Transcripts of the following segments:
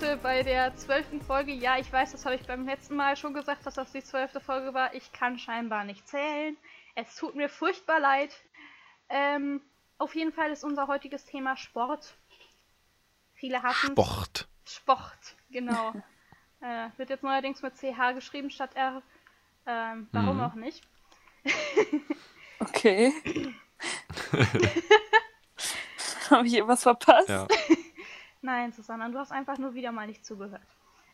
heute bei der zwölften Folge. Ja, ich weiß, das habe ich beim letzten Mal schon gesagt, dass das die zwölfte Folge war. Ich kann scheinbar nicht zählen. Es tut mir furchtbar leid. Ähm, auf jeden Fall ist unser heutiges Thema Sport. Viele hassen Sport. Sport, genau. äh, wird jetzt neuerdings mit CH geschrieben statt R. Ähm, warum Mhm. auch nicht? Okay. Habe ich irgendwas verpasst? Ja. Nein, Susanna, du hast einfach nur wieder mal nicht zugehört.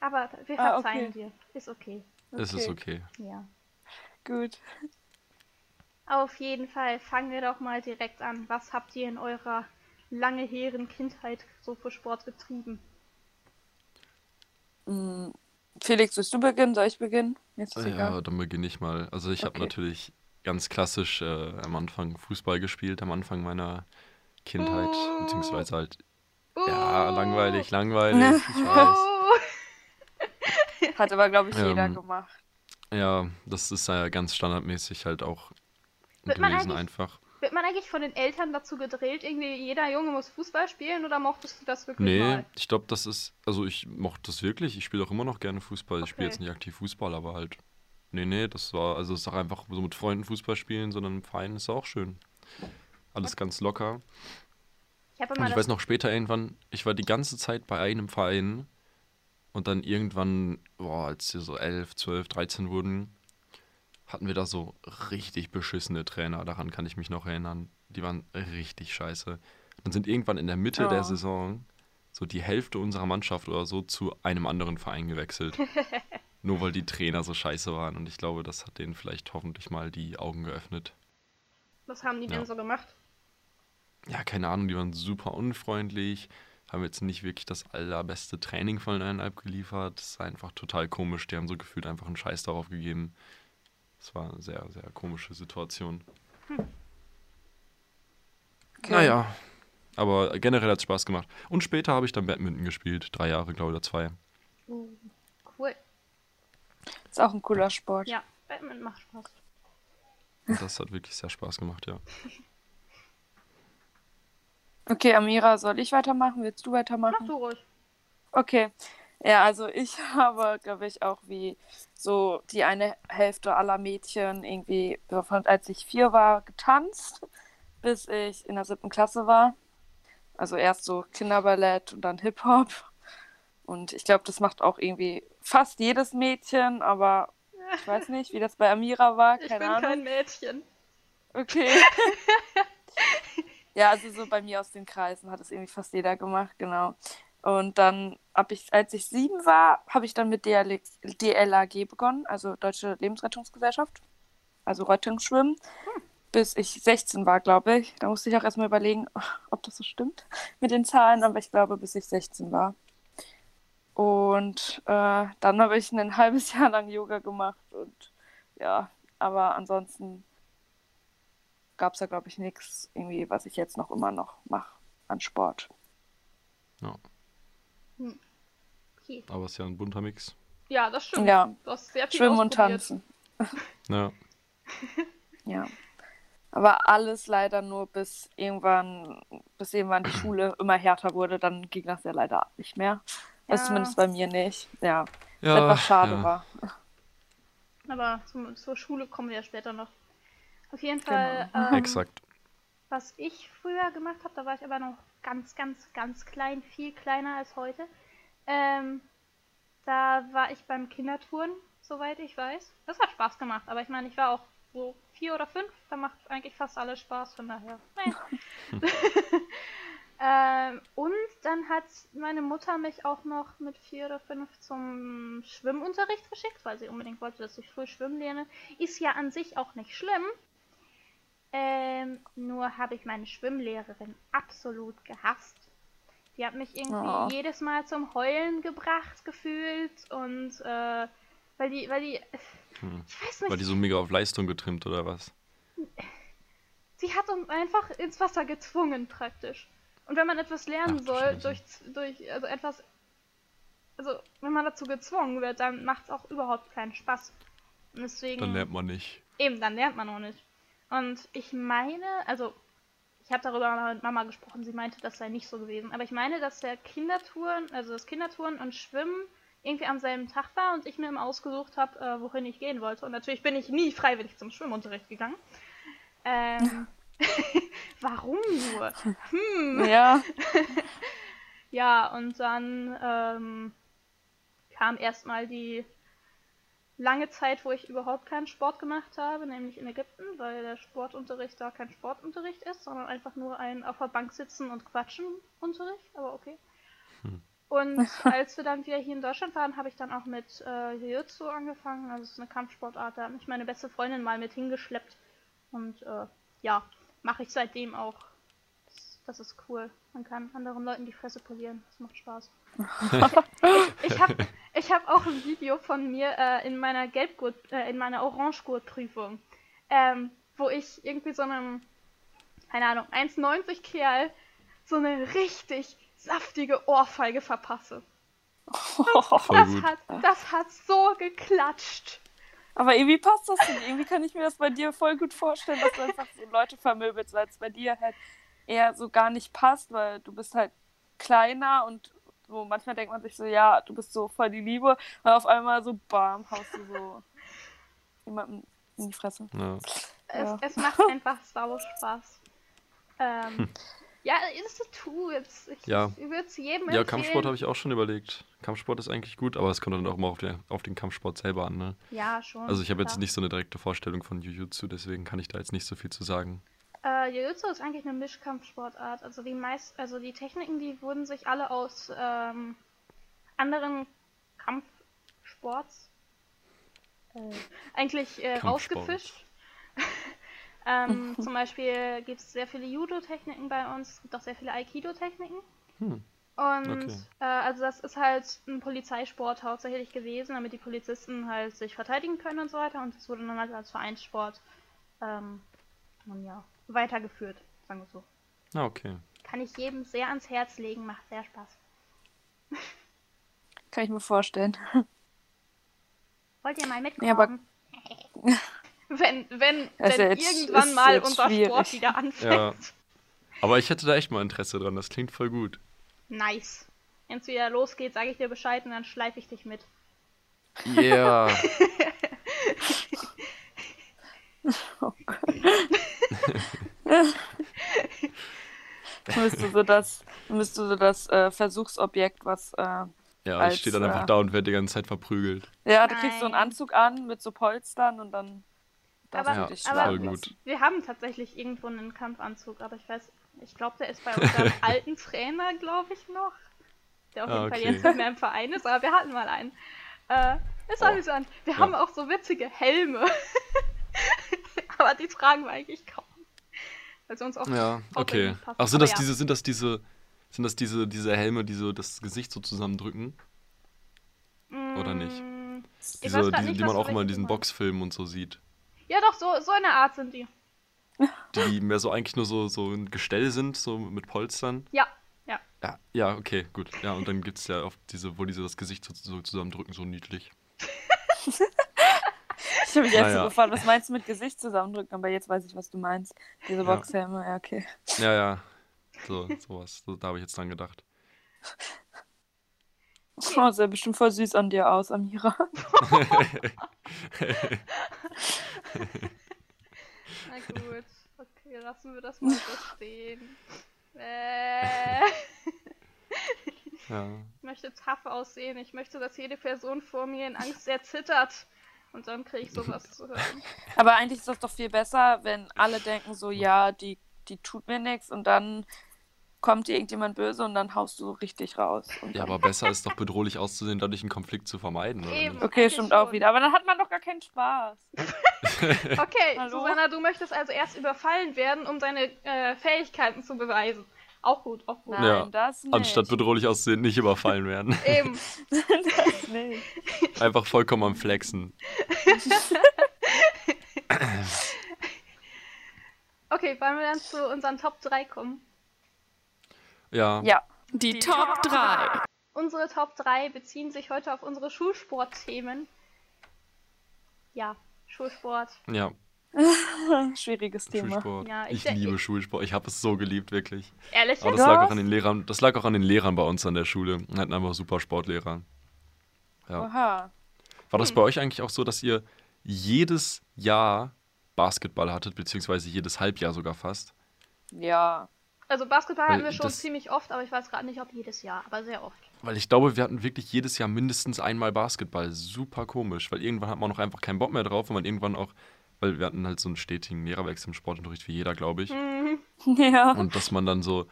Aber wir Ah, verzeihen okay. dir. Ist okay. Es ist okay. Ja. Gut. Auf jeden Fall fangen wir doch mal direkt an. Was habt ihr in eurer lange hehren Kindheit so für Sport getrieben? Mm, Felix, willst du beginnen? Soll ich beginnen? Jetzt ist Ja, egal. dann beginne ich mal. Also ich habe Okay. natürlich ganz klassisch äh, am Anfang Fußball gespielt, am Anfang meiner Kindheit, Oh. beziehungsweise halt, Ja, langweilig, langweilig, ich weiß. Oh. Hat aber, glaube ich, jeder Ähm, gemacht. Ja, das ist ja ganz standardmäßig halt auch Wird man gewesen eigentlich- einfach. Wird man eigentlich von den Eltern dazu gedrillt, irgendwie jeder Junge muss Fußball spielen oder mochtest du das wirklich Nee, mal? ich glaube, das ist, also ich mochte das wirklich. Ich spiele auch immer noch gerne Fußball. Ich spiele Okay. jetzt nicht aktiv Fußball, aber halt. Nee, nee, das war, also es ist auch einfach so mit Freunden Fußball spielen, sondern im Verein ist auch schön. Alles ganz locker. Ich Und ich weiß noch später irgendwann, ich war die ganze Zeit bei einem Verein und dann irgendwann, boah, als wir so 11, 12, 13 wurden, hatten wir da so richtig beschissene Trainer. Daran kann ich mich noch erinnern. Die waren richtig scheiße. Dann sind irgendwann in der Mitte der Oh. Saison so die Hälfte unserer Mannschaft oder so zu einem anderen Verein gewechselt. Nur weil die Trainer so scheiße waren. Und ich glaube, das hat denen vielleicht hoffentlich mal die Augen geöffnet. Was haben die Ja. denn so gemacht? Ja, keine Ahnung, die waren super unfreundlich, haben jetzt nicht wirklich das allerbeste Training voneinander abgeliefert. Das ist einfach total komisch. Die haben so gefühlt einfach einen Scheiß darauf gegeben. Das war eine sehr, sehr komische Situation. Okay. Naja, aber generell hat es Spaß gemacht. Und später habe ich dann Badminton gespielt. Drei Jahre, glaube ich, oder zwei. Uh, cool. Ist auch ein cooler Sport. Ja, Badminton macht Spaß. Und das hat wirklich sehr Spaß gemacht, ja. Okay, Amira, soll ich weitermachen? Willst du Mach weitermachen? du ruhig. Okay. Ja, also ich habe, glaube ich, auch wie so die eine Hälfte aller Mädchen irgendwie, als ich vier war, getanzt, bis ich in der siebten Klasse war. Also erst so Kinderballett und dann Hip-Hop. Und ich glaube, das macht auch irgendwie fast jedes Mädchen, aber ich weiß nicht, wie das bei Amira war, Ich keine bin Ahnung. kein Mädchen. Okay. ja, also so bei mir aus den Kreisen hat es irgendwie fast jeder gemacht, genau. Und dann habe ich, als ich sieben war, habe ich dann mit DL DLAG begonnen, also Deutsche Lebensrettungsgesellschaft, also Rettungsschwimmen, bis ich 16 war, glaube ich. Da musste ich auch erstmal überlegen, ob das so stimmt mit den Zahlen, aber ich glaube, bis ich 16 war. Und äh, dann habe ich ein halbes Jahr lang Yoga gemacht und ja, aber ansonsten gab es da, glaube ich, nichts, irgendwie, was ich jetzt noch immer noch mache an Sport. ja. Okay. Aber es ist ja ein bunter Mix. Ja, das stimmt. Ja, Du hast sehr viel schwimmen und tanzen. Ja. Ja. Aber alles leider nur bis irgendwann, bis irgendwann die Schule immer härter wurde, dann ging das ja leider nicht mehr. Also Ja. zumindest bei mir nicht. Ja. Ja, Was etwas schade ja. war. Aber zum, zur Schule kommen wir ja später noch. Auf jeden Fall, Genau. ähm, Exakt. was ich früher gemacht habe, da war ich aber noch ganz, ganz, ganz klein, viel kleiner als heute. Ähm, da war ich beim Kindertouren, soweit ich weiß. Das hat Spaß gemacht, aber ich meine, ich war auch so vier oder fünf, da macht eigentlich fast alles Spaß, von daher. Ähm, und dann hat meine Mutter mich auch noch mit vier oder fünf zum Schwimmunterricht geschickt, weil sie unbedingt wollte, dass ich früh schwimmen lerne. Ist ja an sich auch nicht schlimm. Ähm, nur habe ich meine Schwimmlehrerin absolut gehasst. Die hat mich irgendwie Oh. jedes Mal zum Heulen gebracht gefühlt und äh, weil die, weil die, Hm. ich weiß nicht, War die so mega auf Leistung getrimmt oder was? sie hat uns einfach ins Wasser gezwungen praktisch. Und wenn man etwas lernen Ach soll, durch, durch, also etwas, also wenn man dazu gezwungen wird, dann macht es auch überhaupt keinen Spaß. Und deswegen, Dann lernt man nicht. eben, dann lernt man auch nicht. Und ich meine, also ich habe darüber mit Mama gesprochen, sie meinte, das sei nicht so gewesen. Aber ich meine, dass der Kindertouren, also das Kindertouren und Schwimmen irgendwie am selben Tag war und ich mir immer ausgesucht habe, äh, wohin ich gehen wollte. Und natürlich bin ich nie freiwillig zum Schwimmunterricht gegangen. Ähm, warum nur? Hm. Ja. Ja, und dann ähm, kam erstmal die lange Zeit, wo ich überhaupt keinen Sport gemacht habe, nämlich in Ägypten, weil der Sportunterricht da kein Sportunterricht ist, sondern einfach nur ein auf der Bank sitzen und quatschen Unterricht, aber okay. Hm. Und als wir dann wieder hier in Deutschland waren, habe ich dann auch mit äh, Jiu-Jitsu angefangen, also es ist eine Kampfsportart, da hat mich meine beste Freundin mal mit hingeschleppt und äh, ja, mache ich seitdem auch. Das, das ist cool. Man kann anderen Leuten die Fresse polieren, das macht Spaß. Ich habe ich hab auch ein Video von mir äh, in meiner Gelbgurt, äh, in meiner Orangegurtprüfung, ähm, wo ich irgendwie so einem, keine Ahnung, 1,90 Kerl so eine richtig saftige Ohrfeige verpasse. Voll Das hat, das hat so geklatscht. Aber irgendwie passt das nicht. Irgendwie kann ich mir das bei dir voll gut vorstellen, dass du einfach so Leute vermöbelst, weil es bei dir halt eher so gar nicht passt, weil du bist halt kleiner und so manchmal denkt man sich so, ja, du bist so voll die Liebe, und auf einmal so bam, haust du so jemanden in die Fresse. Ja. Es, Ja. es macht einfach sau Spaß. Ähm, ja, ist es tut's. Ich, Ja. ich würde es jedem ja, empfehlen. Kampfsport habe ich auch schon überlegt. Kampfsport ist eigentlich gut, aber es kommt dann auch immer auf den, auf den Kampfsport selber an. Ne? Ja, schon. Also ich habe jetzt nicht so eine direkte Vorstellung von Jiu-Jitsu, deswegen kann ich da jetzt nicht so viel zu sagen. Äh, Jiu-Jitsu ist eigentlich eine Mischkampfsportart. Also die meist, also die Techniken, die wurden sich alle aus ähm, anderen Kampfsports äh, eigentlich äh, Kampfsport. rausgefischt. ähm, zum Beispiel gibt es sehr viele Judo-Techniken bei uns, es gibt auch sehr viele Aikido-Techniken. Hm. Und Okay. äh, also das ist halt ein Polizeisport hauptsächlich gewesen, damit die Polizisten halt sich verteidigen können und so weiter. Und es wurde dann halt als Vereinssport ähm, nun ja, weitergeführt, sagen wir so. Ah, okay. Kann ich jedem sehr ans Herz legen, macht sehr Spaß. Kann ich mir vorstellen. Wollt ihr mal mitkommen? Ja, aber- wenn wenn, ist wenn ja jetzt- irgendwann ist mal unser Sport schwierig. wieder anfängt. Ja. Aber ich hätte da echt mal Interesse dran, das klingt voll gut. Nice. Wenn es wieder losgeht, sage ich dir Bescheid und dann schleife ich dich mit. Yeah. Oh Gott. Du so das, du so das äh, Versuchsobjekt, was äh, Ja, ich Als, stehe dann einfach äh, da und werde die ganze Zeit verprügelt. Ja, du kriegst so einen Nein. Anzug an mit so Polstern und dann darfst Aber- dich aber- gut. Wir haben tatsächlich irgendwo einen Kampfanzug, aber ich weiß, ich glaube, der ist bei unserem alten Trainer, glaube ich, noch. Der auf Ah, jeden Fall okay. jetzt nicht mehr im Verein ist, aber wir hatten mal einen. Äh, ist Oh. amüsant. Wir Ja. haben auch so witzige Helme. Aber die tragen wir eigentlich kaum. Weil sie uns auch Ja, okay. Ach, sind Aber das ja. diese, sind das diese, sind das diese, diese Helme, die so das Gesicht so zusammendrücken? oder nicht? Mm, ich Diese, diese nicht, die man auch immer in diesen. Boxfilmen und so sieht. Ja, doch, so, so in der Art sind die. Die mehr so eigentlich nur so, so ein Gestell sind, so mit Polstern. Ja, ja. Ja, ja, okay, gut. Ja, und dann gibt es ja oft diese, wo diese das Gesicht so, so zusammendrücken, so niedlich. Ich habe mich erst Naja. so gefragt, was meinst du mit Gesicht zusammendrücken, aber jetzt weiß ich, was du meinst. Diese Ja. Boxhelme, ja, okay. Ja, ja. So, sowas. So, da habe ich jetzt dran gedacht. Oh, sah bestimmt voll süß an dir aus, Amira. Na gut. Okay, lassen wir das mal so stehen. Äh, Ja. ich möchte tough aussehen. Ich möchte, dass jede Person vor mir in Angst sehr zittert. Und dann kriege ich sowas zu hören. Aber eigentlich ist das doch viel besser, wenn alle denken so, ja, die, die tut mir nichts und dann kommt dir irgendjemand böse und dann haust du so richtig raus. Und Ja, aber besser ist doch bedrohlich auszusehen, dadurch einen Konflikt zu vermeiden, oder Eben. okay, stimmt auch schon. wieder. Aber dann hat man doch gar keinen Spaß. Okay, Hallo? Susanna, du möchtest also erst überfallen werden, um deine äh, Fähigkeiten zu beweisen. Auch gut, auch gut. Nein, Ja, das nicht. Anstatt bedrohlich auszusehen, nicht überfallen werden. Eben. das nicht. Einfach vollkommen am Flexen. Okay, wollen wir dann zu unseren Top 3 kommen? Ja. Ja. Die Top 3. Unsere Top 3 beziehen sich heute auf unsere Schulsportthemen. Ja, Schulsport. Ja. Schwieriges Thema. Schulsport. Ja, ich ich liebe Schulsport. Ich habe es so geliebt, wirklich. Ehrlich? Aber das lag auch an den Lehrern. Das lag auch an den Lehrern bei uns an der Schule. Wir hatten einfach super Sportlehrer. Ja. Oha. War das bei euch eigentlich auch so, dass ihr jedes Jahr Basketball hattet, beziehungsweise jedes Halbjahr sogar fast? Ja. Also Basketball Weil hatten wir schon das- ziemlich oft, aber ich weiß gerade nicht, ob jedes Jahr, aber sehr oft. Weil ich glaube, wir hatten wirklich jedes Jahr mindestens einmal Basketball. Super komisch, weil irgendwann hat man auch einfach keinen Bock mehr drauf und man irgendwann auch, weil wir hatten halt so einen stetigen Lehrerwechsel im Sportunterricht wie jeder, glaube ich. Mhm. Ja. Und dass man dann so,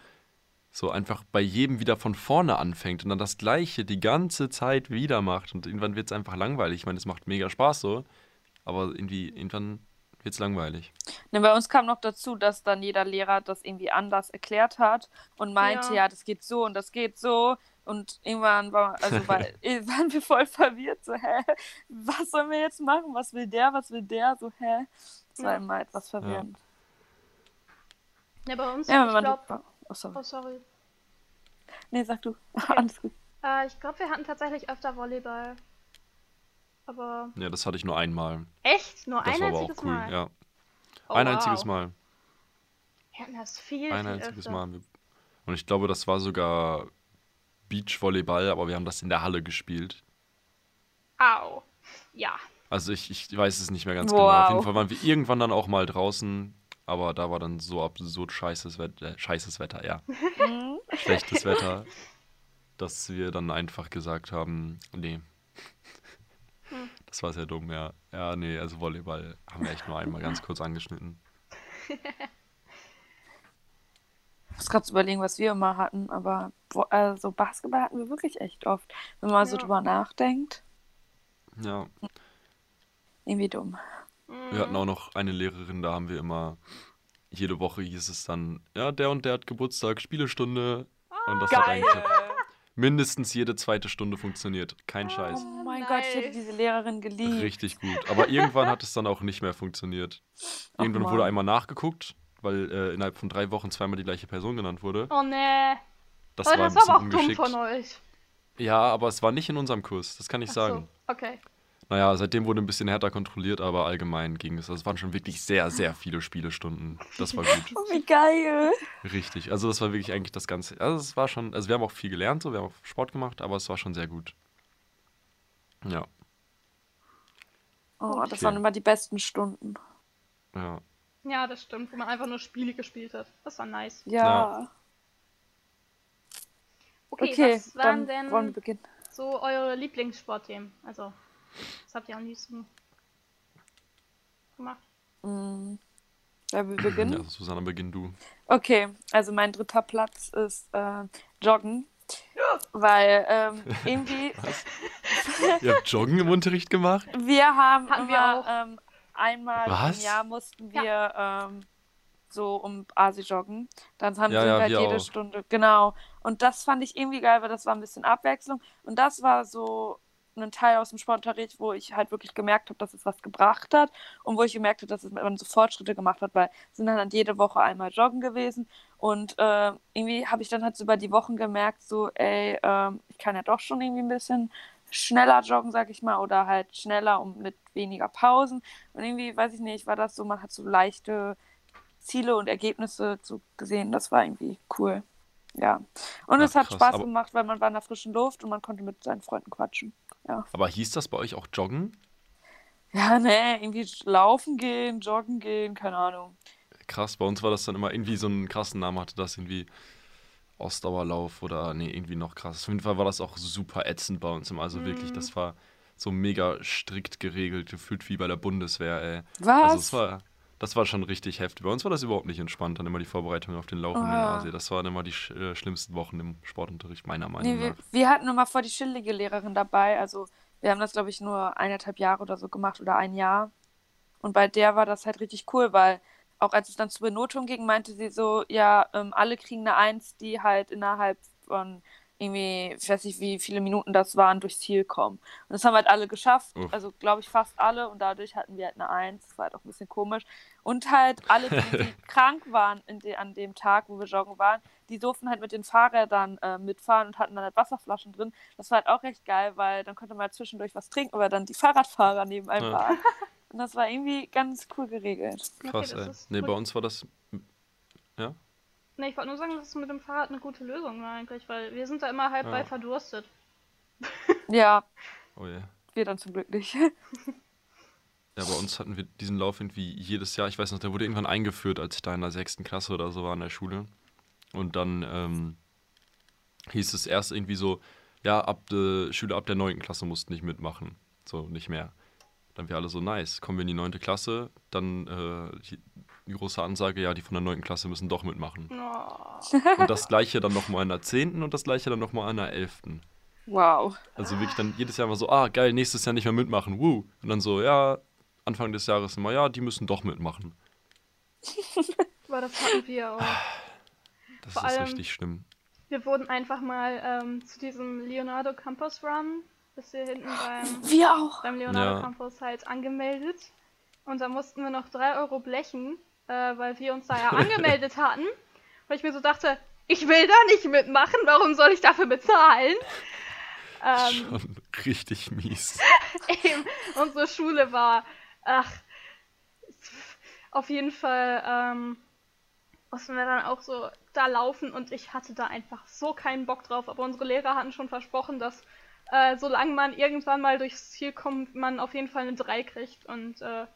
so einfach bei jedem wieder von vorne anfängt und dann das Gleiche die ganze Zeit wieder macht. Und irgendwann wird es einfach langweilig. Ich meine, es macht mega Spaß so, aber irgendwie, irgendwann wird es langweilig. Ne, bei uns kam noch dazu, dass dann jeder Lehrer das irgendwie anders erklärt hat und meinte, Ja. ja, das geht so und das geht so. Und irgendwann war, also war, eh, waren wir voll verwirrt, so, hä, was sollen wir jetzt machen? Was will der, was will der? So, hä? Das war Ja. immer etwas verwirrend. Ja, bei uns, Ja, ich man. glaube. oh, sorry. Oh, sorry. Nee, sag du. Alles gut. Äh, ich glaube, wir hatten tatsächlich öfter Volleyball. Aber. Ja, das hatte ich nur einmal. Echt? Nur Das ein war aber auch einziges cool, Mal? ja. Oh, ein wow. einziges Mal. Wir hatten das viel, Ein viel einziges öfter. Mal. Und ich glaube, das war sogar Beachvolleyball, aber wir haben das in der Halle gespielt. Au. Ja. Also ich, ich weiß es nicht mehr ganz Wow. genau. Auf jeden Fall waren wir irgendwann dann auch mal draußen, aber da war dann so absurd scheißes Wetter, äh, scheißes Wetter, ja. Mhm. Schlechtes Wetter, dass wir dann einfach gesagt haben, nee. Hm. Das war sehr dumm, ja. Ja, nee, also Volleyball haben wir echt nur einmal ganz kurz angeschnitten. Ich muss gerade überlegen, was wir immer hatten, aber wo, also Basketball hatten wir wirklich echt oft. Wenn man so Ja. drüber nachdenkt, Ja, irgendwie dumm. Mhm. wir hatten auch noch eine Lehrerin, da haben wir immer, jede Woche hieß es dann, ja, der und der hat Geburtstag, Spielestunde. Und das hat Geil! eigentlich mindestens jede zweite Stunde funktioniert. Kein Scheiß. Oh mein Gott, ich hätte Nice. diese Lehrerin geliebt. Richtig gut. Aber irgendwann hat es dann auch nicht mehr funktioniert. Irgendwann wurde einmal nachgeguckt, weil äh, innerhalb von drei Wochen zweimal die gleiche Person genannt wurde. Oh nee. Das Aber war ein das bisschen war aber auch dumm von euch. Ja, aber es war nicht in unserem Kurs, das kann ich Ach sagen. So. Okay. Naja, seitdem wurde ein bisschen härter kontrolliert, aber allgemein ging es. Also es waren schon wirklich sehr, sehr viele Spielestunden. Das war gut. Oh, wie geil. Richtig. Also das war wirklich eigentlich das Ganze. Also es war schon, also wir haben auch viel gelernt, so, wir haben auch Sport gemacht, aber es war schon sehr gut. Ja, Oh, das Okay. waren immer die besten Stunden. ja. Ja, das stimmt, wo man einfach nur Spiele gespielt hat. Das war nice. Ja. Okay, Okay, was waren dann wollen wir denn beginnen. so eure Lieblingssportthemen? Also, was habt ihr am liebsten gemacht? Mm. Ja, wir beginnen. ja Susanna, beginn du. Okay, also mein dritter Platz ist äh, Joggen. Weil ähm, irgendwie, Ihr habt Joggen im Unterricht gemacht? wir haben Hatten wir immer auch. ähm, einmal Was? im Jahr mussten wir ähm, so um Asi joggen. Dann haben Ja, wir ja, halt wir jede auch. Stunde, genau. Und das fand ich irgendwie geil, weil das war ein bisschen Abwechslung. Und das war so ein Teil aus dem Sportunterricht, wo ich halt wirklich gemerkt habe, dass es was gebracht hat und wo ich gemerkt habe, dass es man so Fortschritte gemacht hat, weil sind dann halt jede Woche einmal joggen gewesen und äh, irgendwie habe ich dann halt so über die Wochen gemerkt, so ey, ähm, ich kann ja doch schon irgendwie ein bisschen schneller joggen, sag ich mal, oder halt schneller und mit weniger Pausen und irgendwie, weiß ich nicht, war das so, man hat so leichte Ziele und Ergebnisse so gesehen, das war irgendwie cool. Ja. Und Ach, es hat krass, Spaß gemacht, weil man war in der frischen Luft und man konnte mit seinen Freunden quatschen. Ja. Aber hieß das bei euch auch Joggen? Ja, ne, irgendwie laufen gehen, joggen gehen, keine Ahnung. Krass, bei uns war das dann immer irgendwie so einen krassen Namen, hatte das irgendwie Ausdauerlauf oder nee, irgendwie noch krass. Auf jeden Fall war das auch super ätzend bei uns immer. Also wirklich, Mhm. das war so mega strikt geregelt, gefühlt wie bei der Bundeswehr, ey. Was? Also es war, das war schon richtig heftig. Bei uns war das überhaupt nicht entspannt, dann immer die Vorbereitung auf den Lauf in den Ah. Asien. Das waren immer die sch äh, schlimmsten Wochen im Sportunterricht, meiner Nee, Meinung wir, nach. wir hatten immer vor die chillige Lehrerin dabei. Also wir haben das, glaube ich, nur eineinhalb Jahre oder so gemacht oder ein Jahr. Und bei der war das halt richtig cool, weil auch als es dann zur Benotung ging, meinte sie so, ja, ähm, alle kriegen eine Eins, die halt innerhalb von irgendwie, ich weiß nicht, wie viele Minuten das waren, durchs Ziel kommen. Und das haben halt alle geschafft, Uff. also glaube ich fast alle und dadurch hatten wir halt eine Eins. Das war halt auch ein bisschen komisch. Und halt alle, die, die krank waren in de, an dem Tag, wo wir joggen waren, die durften halt mit den Fahrrädern äh, mitfahren und hatten dann halt Wasserflaschen drin. Das war halt auch recht geil, weil dann konnte man halt zwischendurch was trinken, weil dann die Fahrradfahrer neben einem Ja. waren. Und das war irgendwie ganz cool geregelt. Okay, Krass, das ey. Nee, gut. bei uns war das. Ja? Nee, ich wollte nur sagen, dass es mit dem Fahrrad eine gute Lösung war eigentlich, weil wir sind da immer halb Ja. bei verdurstet. Ja, Oh je. wir dann zum Glück nicht. Ja, bei uns hatten wir diesen Lauf irgendwie jedes Jahr. Ich weiß noch, der wurde irgendwann eingeführt, als ich da in der sechsten Klasse oder so war in der Schule. Und dann ähm, hieß es erst irgendwie so, ja, ab der Schüler ab der neunten Klasse mussten nicht mitmachen. So, nicht mehr. Dann wir alle so, nice, kommen wir in die neunte Klasse, dann äh, die, die große Ansage, ja, die von der neunten Klasse müssen doch mitmachen. Oh. Und das gleiche dann nochmal in der zehnten und das gleiche dann nochmal in der elften. Wow. Also wirklich dann jedes Jahr mal so, ah, geil, nächstes Jahr nicht mehr mitmachen, woo. Und dann so, ja, Anfang des Jahres immer, ja, die müssen doch mitmachen. Aber das hatten wir auch. Das Vor ist allem- richtig schlimm. Wir wurden einfach mal ähm, zu diesem Leonardo Campus Run, bis wir hinten beim, Wir auch. beim Leonardo Ja. Campus halt angemeldet. Und da mussten wir noch 3 Euro blechen, äh, weil wir uns da ja angemeldet hatten. Weil ich mir so dachte, ich will da nicht mitmachen, warum soll ich dafür bezahlen? Ähm, Schon richtig mies. eben, unsere Schule war, ach, auf jeden Fall, ähm, mussten wir dann auch so da laufen und ich hatte da einfach so keinen Bock drauf. Aber unsere Lehrer hatten schon versprochen, dass äh, solange man irgendwann mal durchs Ziel kommt, man auf jeden Fall eine 3 kriegt und äh,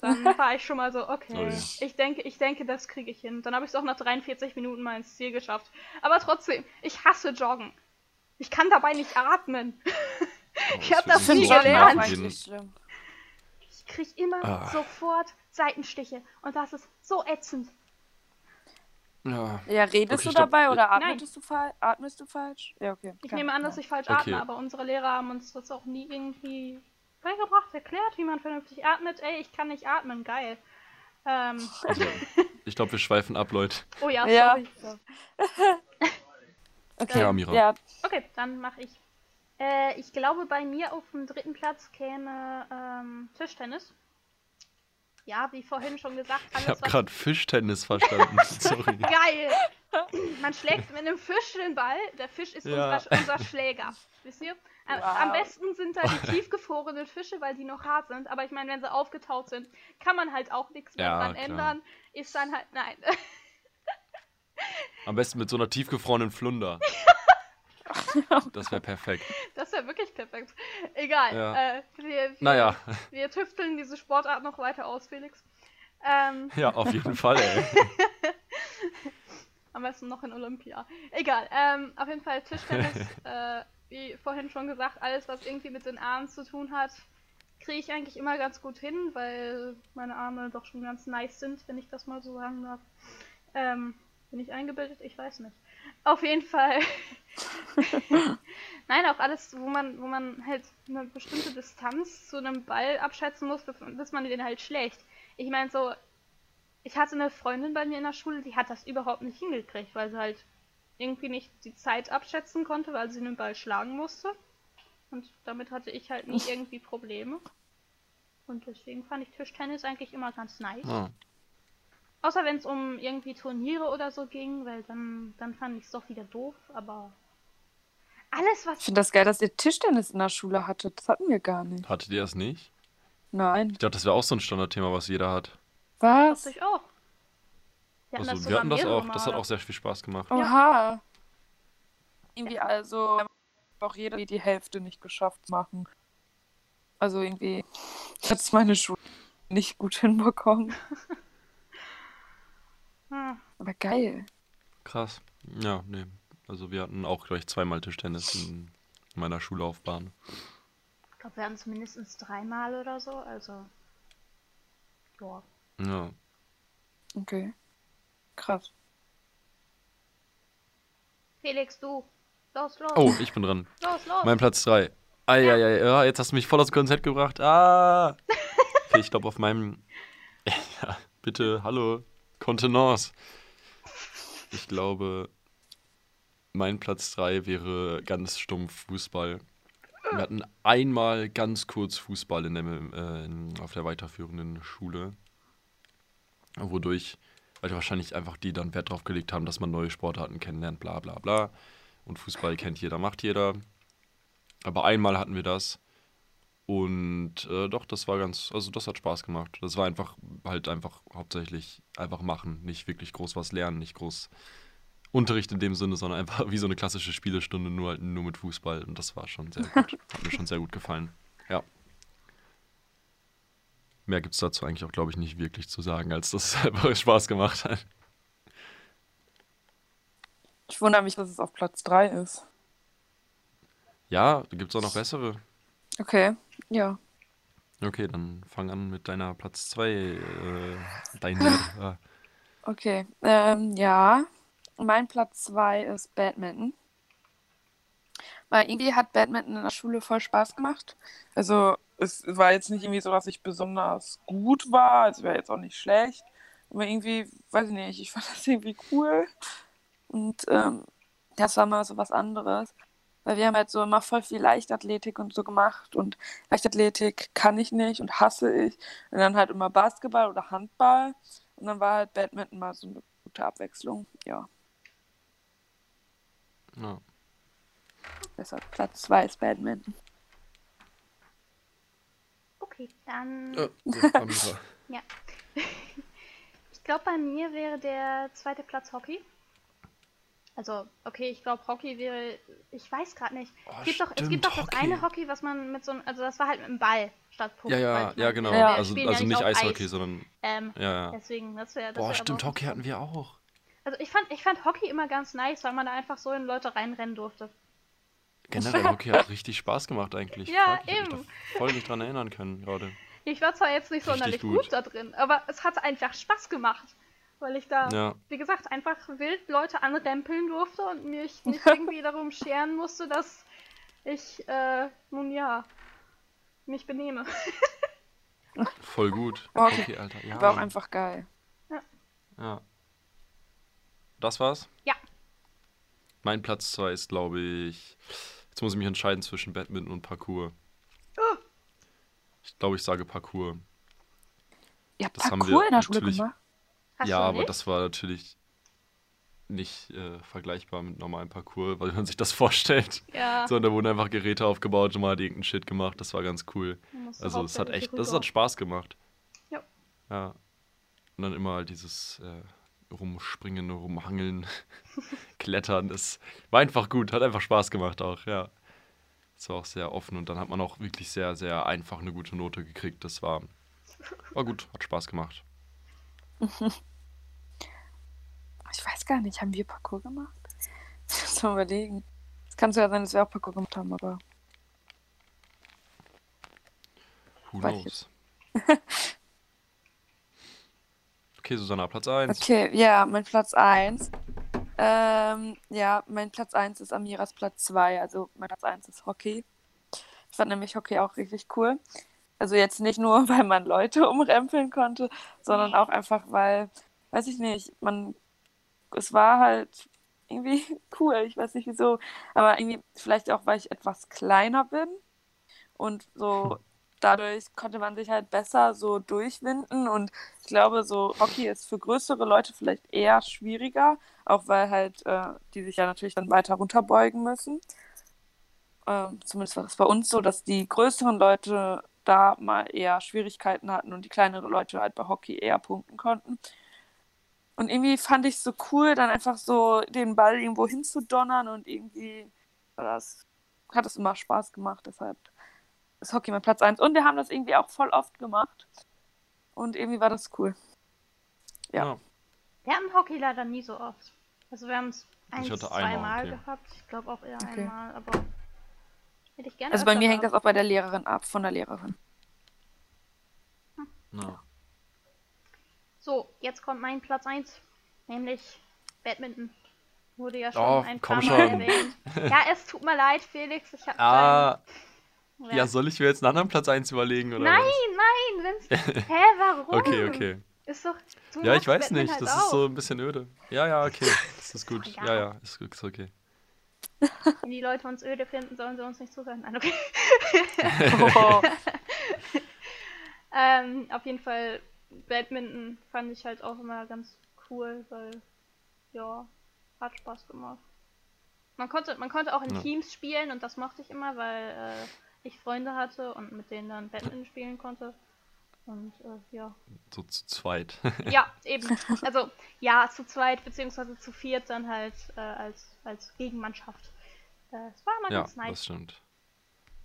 dann war ich schon mal so, okay, Oh ja. ich denke, ich denke, das kriege ich hin. Dann habe ich es auch nach 43 Minuten mal ins Ziel geschafft. Aber trotzdem, ich hasse Joggen. Ich kann dabei nicht atmen. Oh, Ich hab wird das nie gelernt. Ich krieg immer Ah. sofort Seitenstiche und das ist so ätzend. Ja. Ja, redest Okay, du dabei oder atmest du, atmest du falsch? Ja, okay. Ich Kann- nehme an, dass ja. ich falsch Okay. atme, aber unsere Lehrer haben uns das auch nie irgendwie beigebracht, erklärt, wie man vernünftig atmet. Ey, ich kann nicht atmen, geil. Ähm, Also, ich glaube, wir schweifen ab, Leute. oh ja, Ja. sorry. Okay, Ja, Mira. Ja, Okay, dann mache ich. Äh, ich glaube, bei mir auf dem dritten Platz käme ähm, Tischtennis. Ja, wie vorhin schon gesagt, Ich habe gerade Fischtennis verstanden. Sorry. Geil! Man schlägt mit einem Fisch den Ball. Der Fisch ist Ja. unser, unser Schläger. Wisst ihr? Am, Wow. am besten sind da die tiefgefrorenen Fische, weil die noch hart sind. Aber ich meine, wenn sie aufgetaut sind, kann man halt auch nichts mehr Ja, dran klar. ändern. Ist dann halt, nein. Am besten mit so einer tiefgefrorenen Flunder. Das wäre perfekt. Das wäre wirklich perfekt. Egal. Ja. Äh, wir, wir, Naja, wir tüfteln diese Sportart noch weiter aus, Felix. Ähm, ja, auf jeden Fall, ey. Am besten noch in Olympia. Egal. Ähm, auf jeden Fall Tischtennis, äh, wie vorhin schon gesagt, alles, was irgendwie mit den Armen zu tun hat, kriege ich eigentlich immer ganz gut hin, weil meine Arme doch schon ganz nice sind, wenn ich das mal so sagen darf. Ähm, bin ich eingebildet? Ich weiß nicht. Auf jeden Fall. Nein, auch alles, wo man, wo man halt eine bestimmte Distanz zu einem Ball abschätzen muss, bis man den halt schlägt. Ich meine so, ich hatte eine Freundin bei mir in der Schule, die hat das überhaupt nicht hingekriegt, weil sie halt irgendwie nicht die Zeit abschätzen konnte, weil sie den Ball schlagen musste. Und damit hatte ich halt nie irgendwie Probleme. Und deswegen fand ich Tischtennis eigentlich immer ganz nice. Ah, Außer wenn es um irgendwie Turniere oder so ging, weil dann, dann fand ich es doch wieder doof, aber alles, ich was. finde das geil, dass ihr Tischtennis in der Schule hattet. Das hatten wir gar nicht. hattet ihr das nicht? Nein. Ich dachte, das wäre auch so ein Standardthema, was jeder hat. Was? Ich auch. Wir hatten Also, das wir hatten das auch. Das hat auch sehr viel Spaß gemacht. Oha. Irgendwie also auch jeder die Hälfte nicht geschafft zu machen. Also irgendwie hat es meine Schule nicht gut hinbekommen. Hm. Aber geil. Krass. Ja, nee. Also wir hatten auch gleich zweimal Tischtennis in meiner Schullaufbahn. Ich glaube, wir hatten es mindestens dreimal oder so, also. Ja. Ja. Okay. Krass. Felix, du. Los, los. Oh, ich bin dran. Los, los. Mein Platz 3. Eieiei, ja, jetzt hast du mich voll aus dem Konzept gebracht. Ah! Okay, ich glaube auf meinem. Ja, bitte, hallo. Kontenance. Ich glaube, mein Platz 3 wäre ganz stumpf Fußball. Wir hatten einmal ganz kurz Fußball in der, äh, auf der weiterführenden Schule. Wodurch, weil wahrscheinlich einfach die dann Wert drauf gelegt haben, dass man neue Sportarten kennenlernt, bla bla bla. Und Fußball kennt jeder, macht jeder. Aber einmal hatten wir das. Und äh, doch, das war ganz, also das hat Spaß gemacht. Das war einfach, halt einfach hauptsächlich einfach machen, nicht wirklich groß was lernen, nicht groß Unterricht in dem Sinne, sondern einfach wie so eine klassische Spielestunde, nur halt nur mit Fußball. Und das war schon sehr gut. Hat mir schon sehr gut gefallen. Ja. Mehr gibt es dazu eigentlich auch, glaube ich, nicht wirklich zu sagen, als dass es einfach Spaß gemacht hat. Ich wundere mich, dass es auf Platz 3 ist. Ja, da gibt es auch noch bessere. Okay, ja. Okay, dann fang an mit deiner Platz 2. Äh, deiner. äh, Okay, ähm, ja. Mein Platz 2 ist Badminton. Weil irgendwie hat Badminton in der Schule voll Spaß gemacht. Also, es war jetzt nicht irgendwie so, dass ich besonders gut war. Es wäre jetzt auch nicht schlecht. Aber irgendwie, weiß ich nicht, ich fand das irgendwie cool. Und ähm, das war mal so was anderes. Weil wir haben halt so immer voll viel Leichtathletik und so gemacht. Und Leichtathletik kann ich nicht und hasse ich. Und dann halt immer Basketball oder Handball. Und dann war halt Badminton mal so eine gute Abwechslung. Ja, ja. deshalb Platz 2 ist Badminton. Okay, dann. Ja. Ja. ich glaube, bei mir wäre der zweite Platz Hockey. Also, okay, ich glaube, Hockey wäre. Ich weiß gerade nicht. Oh, es gibt doch, es stimmt, gibt doch das Hockey. eine Hockey, was man mit so einem. Also, das war halt mit einem Ball statt Puck. Ja, ja, ich ja, genau. Ja. Also, also ja nicht Eishockey, Eis. sondern. Ähm, Ja, ja. deswegen, das wäre. Das Boah, wär stimmt, Hockey hatten wir auch. Also, ich fand, ich fand Hockey immer ganz nice, weil man da einfach so in Leute reinrennen durfte. Generell, Hockey hat richtig Spaß gemacht eigentlich. Ja, Fuck, ich hab mich eben. da voll nicht dran erinnern können gerade. Ich war zwar jetzt nicht Richtig sonderlich gut. gut. da drin, aber es hat einfach Spaß gemacht. Weil ich da, Ja. wie gesagt, einfach wild Leute anrempeln durfte und mich nicht irgendwie darum scheren musste, dass ich, äh, nun ja, mich benehme. Voll gut. Hockey. Hockey, Alter. Ja. War auch einfach geil. Ja. Das war's? Ja. Mein Platz 2 ist, glaube ich. Jetzt muss ich mich entscheiden zwischen Badminton und Parkour. Oh. Ich glaube, ich sage Parkour. Ihr habt Das haben Parkour wir in der Schule gemacht? Hast ja, aber das war natürlich nicht äh, vergleichbar mit normalem Parkour, weil man sich das vorstellt. Ja. So, und da wurden einfach Geräte aufgebaut und mal hat irgendeinen Shit gemacht. Das war ganz cool. man Also es hat echt, das hat Spaß gemacht. Ja. Ja. Und dann immer halt dieses äh, Rumspringen, Rumhangeln, Klettern. Das war einfach gut, hat einfach Spaß gemacht auch, ja. Es war auch sehr offen und dann hat man auch wirklich sehr, sehr einfach eine gute Note gekriegt. Das war, war gut, hat Spaß gemacht. Ich weiß gar nicht, haben wir Parkour gemacht? Ich muss mal überlegen. Es kann sogar sein, dass wir auch Parkour gemacht haben, aber Who knows? okay, Susanna, Platz 1. Okay, ja, mein Platz 1. Ähm, ja, mein Platz 1 ist Amiras Platz 2. Also mein Platz 1 ist Hockey. Ich fand nämlich Hockey auch richtig cool. Also jetzt nicht nur, weil man Leute umrempeln konnte, sondern auch einfach, weil, weiß ich nicht, man, es war halt irgendwie cool. Ich weiß nicht wieso, aber irgendwie vielleicht auch, weil ich etwas kleiner bin. Und so dadurch konnte man sich halt besser so durchwinden. Und ich glaube, so Hockey ist für größere Leute vielleicht eher schwieriger, auch weil halt äh, die sich ja natürlich dann weiter runterbeugen müssen. Ähm, zumindest war das bei uns so, dass die größeren Leute da mal eher Schwierigkeiten hatten und die kleineren Leute halt bei Hockey eher punkten konnten. Und irgendwie fand ich es so cool, dann einfach so den Ball irgendwo hinzudonnern und irgendwie das, hat es immer Spaß gemacht, deshalb ist Hockey mein Platz 1. Und wir haben das irgendwie auch voll oft gemacht. Und irgendwie war das cool. Ja. Wir hatten Hockey leider nie so oft. Also wir haben es ein, zweimal Hockey. gehabt. Ich glaube auch eher Okay. einmal, aber hätte ich gerne Also bei mir hängt das auch bei der Lehrerin ab, von der Lehrerin. Ja. So, jetzt kommt mein Platz 1, nämlich Badminton. Wurde ja schon Oh, ein komm paar Mal schon. erwähnt. Ja, es tut mir leid, Felix. Ich habe Ah, ja. ja, soll ich mir jetzt einen anderen Platz 1 überlegen oder Nein, was? nein, wenn's. Hä, warum? Okay, okay. Ist doch. Du Ja, ich weiß Badminton nicht, halt das auch. ist so ein bisschen öde. Ja, ja, okay, das ist gut. egal. Ja, ja, ist, ist okay. Wenn die Leute uns öde finden, sollen sie uns nicht zuhören. Nein, okay. Oh, Ähm, auf jeden Fall, Badminton fand ich halt auch immer ganz cool, weil, ja, hat Spaß gemacht. Man konnte, man konnte auch in Ja. Teams spielen und das mochte ich immer, weil, äh, ich Freunde hatte und mit denen dann Badminton spielen konnte. Und äh, ja. So zu zweit. Ja, eben. Also ja, zu zweit beziehungsweise zu viert dann halt äh, als, als Gegenmannschaft. Äh, Es war immer ja, ganz nice. das stimmt.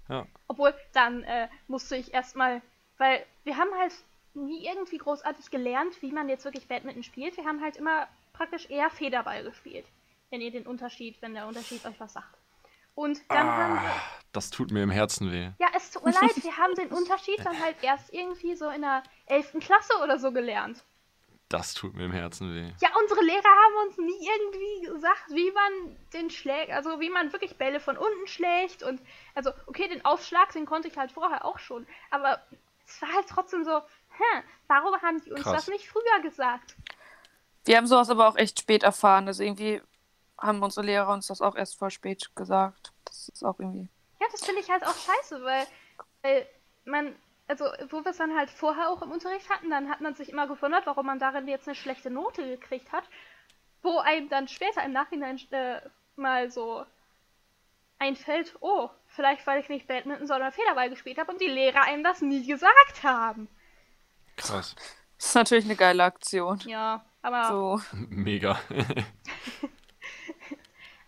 Ja, Obwohl, dann äh, musste ich erstmal, weil wir haben halt nie irgendwie großartig gelernt, wie man jetzt wirklich Badminton spielt. Wir haben halt immer praktisch eher Federball gespielt, wenn ihr den Unterschied, wenn der Unterschied euch was sagt. Und dann haben wir, ah, das tut mir im Herzen weh. ja, es tut mir leid, wir haben den Unterschied dann halt erst irgendwie so in der 11. Klasse oder so gelernt. Das tut mir im Herzen weh. Ja, unsere Lehrer haben uns nie irgendwie gesagt, wie man den schlägt, also wie man wirklich Bälle von unten schlägt und also okay, den Aufschlag, den konnte ich halt vorher auch schon, aber es war halt trotzdem so, hä, warum haben die uns Krass. das nicht früher gesagt? Wir haben sowas aber auch echt spät erfahren. Also irgendwie haben unsere Lehrer uns das auch erst voll spät gesagt. Das ist auch irgendwie. Ja, das finde ich halt auch scheiße, weil, weil man, also wo wir es dann halt vorher auch im Unterricht hatten, dann hat man sich immer gewundert, warum man darin jetzt eine schlechte Note gekriegt hat, wo einem dann später im Nachhinein äh, mal so einfällt, oh, vielleicht weil ich nicht Badminton, sondern Federball gespielt habe und die Lehrer einem das nie gesagt haben. Krass. Das ist natürlich eine geile Aktion. Ja, aber, So. Mega.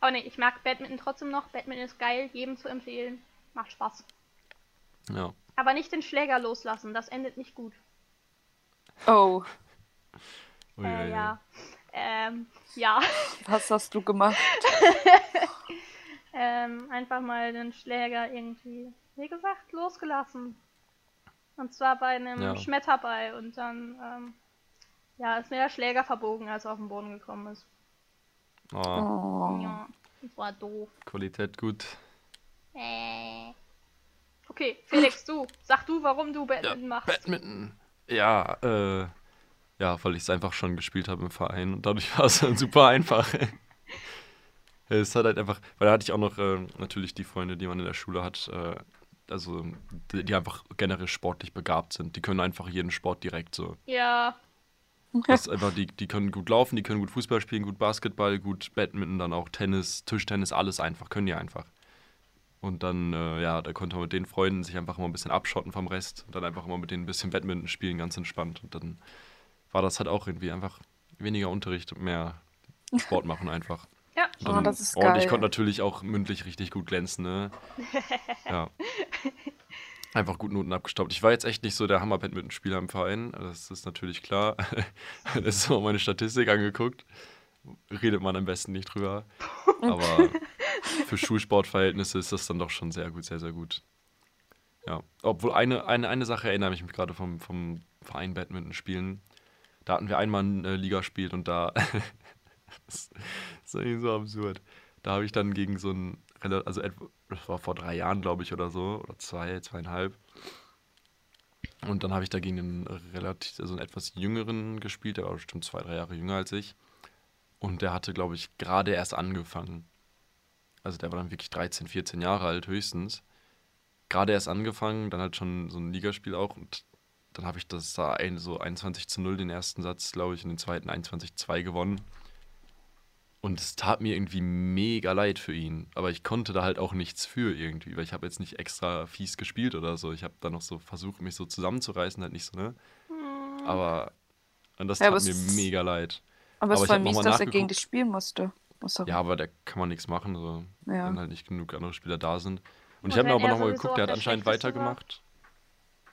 aber nee, ich mag Badminton trotzdem noch. Badminton ist geil, jedem zu empfehlen. Macht Spaß. ja. Aber nicht den Schläger loslassen, das endet nicht gut. Oh, Ui, ui, Äh, ui. ja. Ähm, ja. was hast du gemacht? ähm, einfach mal den Schläger irgendwie, wie gesagt, losgelassen. Und zwar bei einem Ja. Schmetterball und dann, ähm, ja, ist mir der Schläger verbogen, als er auf den Boden gekommen ist. Oh, Oh. Ja, das war doof. Qualität gut. Äh. Okay, Felix, du, sag du, warum du Badminton machst. Badminton. Ja, äh, ja, weil ich es einfach schon gespielt habe im Verein und dadurch war es dann super einfach. es hat halt einfach, weil da hatte ich auch noch äh, natürlich die Freunde, die man in der Schule hat, äh, also die, die einfach generell sportlich begabt sind. Die können einfach jeden Sport direkt so. Ja, Das einfach, die, die können gut laufen, die können gut Fußball spielen, gut Basketball, gut Badminton, dann auch Tennis, Tischtennis, alles einfach, können die einfach. Und dann, äh, ja, da konnte man mit den Freunden sich einfach immer ein bisschen abschotten vom Rest und dann einfach immer mit denen ein bisschen Badminton spielen, ganz entspannt. Und dann war das halt auch irgendwie einfach weniger Unterricht und mehr Sport machen einfach. ja, Und Oh, das ist Und ich geil. konnte natürlich auch mündlich richtig gut glänzen, ne? Ja. Einfach gut Noten abgestaubt. Ich war jetzt echt nicht so der Hammer-Badminton-Spieler im Verein. Das ist natürlich klar. Das ist mal meine Statistik angeguckt. Redet man am besten nicht drüber. Aber für Schulsportverhältnisse ist das dann doch schon sehr gut, sehr, sehr gut. Ja. Obwohl eine, eine, eine Sache erinnere ich mich gerade vom, vom Verein Badminton spielen. Da hatten wir einmal ein äh, Ligaspiel und da. das ist irgendwie so absurd. Da habe ich dann gegen so einen, also das war vor drei Jahren, glaube ich, oder so, oder zwei, zweieinhalb. Und dann habe ich da gegen einen relativ, also einen etwas jüngeren gespielt, der war bestimmt zwei, drei Jahre jünger als ich. Und der hatte, glaube ich, gerade erst angefangen. Also der war dann wirklich 13, 14 Jahre alt höchstens. Gerade erst angefangen, dann halt schon so ein Ligaspiel auch. Und dann habe ich das da ein, so 21 zu 0 den ersten Satz, glaube ich, und den zweiten 21 zu 2 gewonnen. Und es tat mir irgendwie mega leid für ihn. Aber ich konnte da halt auch nichts für irgendwie, weil ich habe jetzt nicht extra fies gespielt oder so. Ich habe da noch so versucht, mich so zusammenzureißen, halt nicht so, ne? Aber und das Ja, tat es mir mega leid. Aber es Aber ich war mies, dass er gegen dich spielen musste. Muss doch- Ja, aber da kann man nichts machen, so, Ja. wenn halt nicht genug andere Spieler da sind. Und, Und ich habe mir aber er nochmal geguckt, der hat anscheinend Schlechteste war? weitergemacht.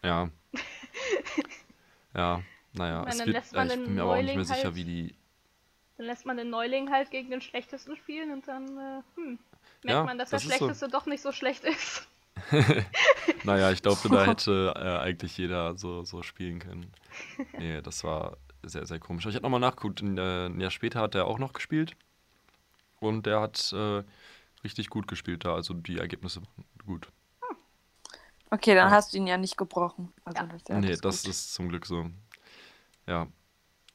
Ja. ja, naja, es wird, ich bin mir aber auch nicht mehr sicher, halt- wie die. Dann lässt man den Neuling halt gegen den Schlechtesten spielen und dann, äh, hm, merkt Ja, man, dass das der ist so. Schlechteste doch nicht so schlecht ist. Naja, ich glaube, da hätte äh, eigentlich jeder so, so spielen können. Nee, das war sehr, sehr komisch. Aber Ich habe nochmal nachgeguckt, ein, äh, ein Jahr später hat er auch noch gespielt. Und der hat äh, richtig gut gespielt da. Also die Ergebnisse waren gut. Okay, dann Ja. hast du ihn ja nicht gebrochen. Also Ja. das, ja, nee, das gut. ist zum Glück so. Ja.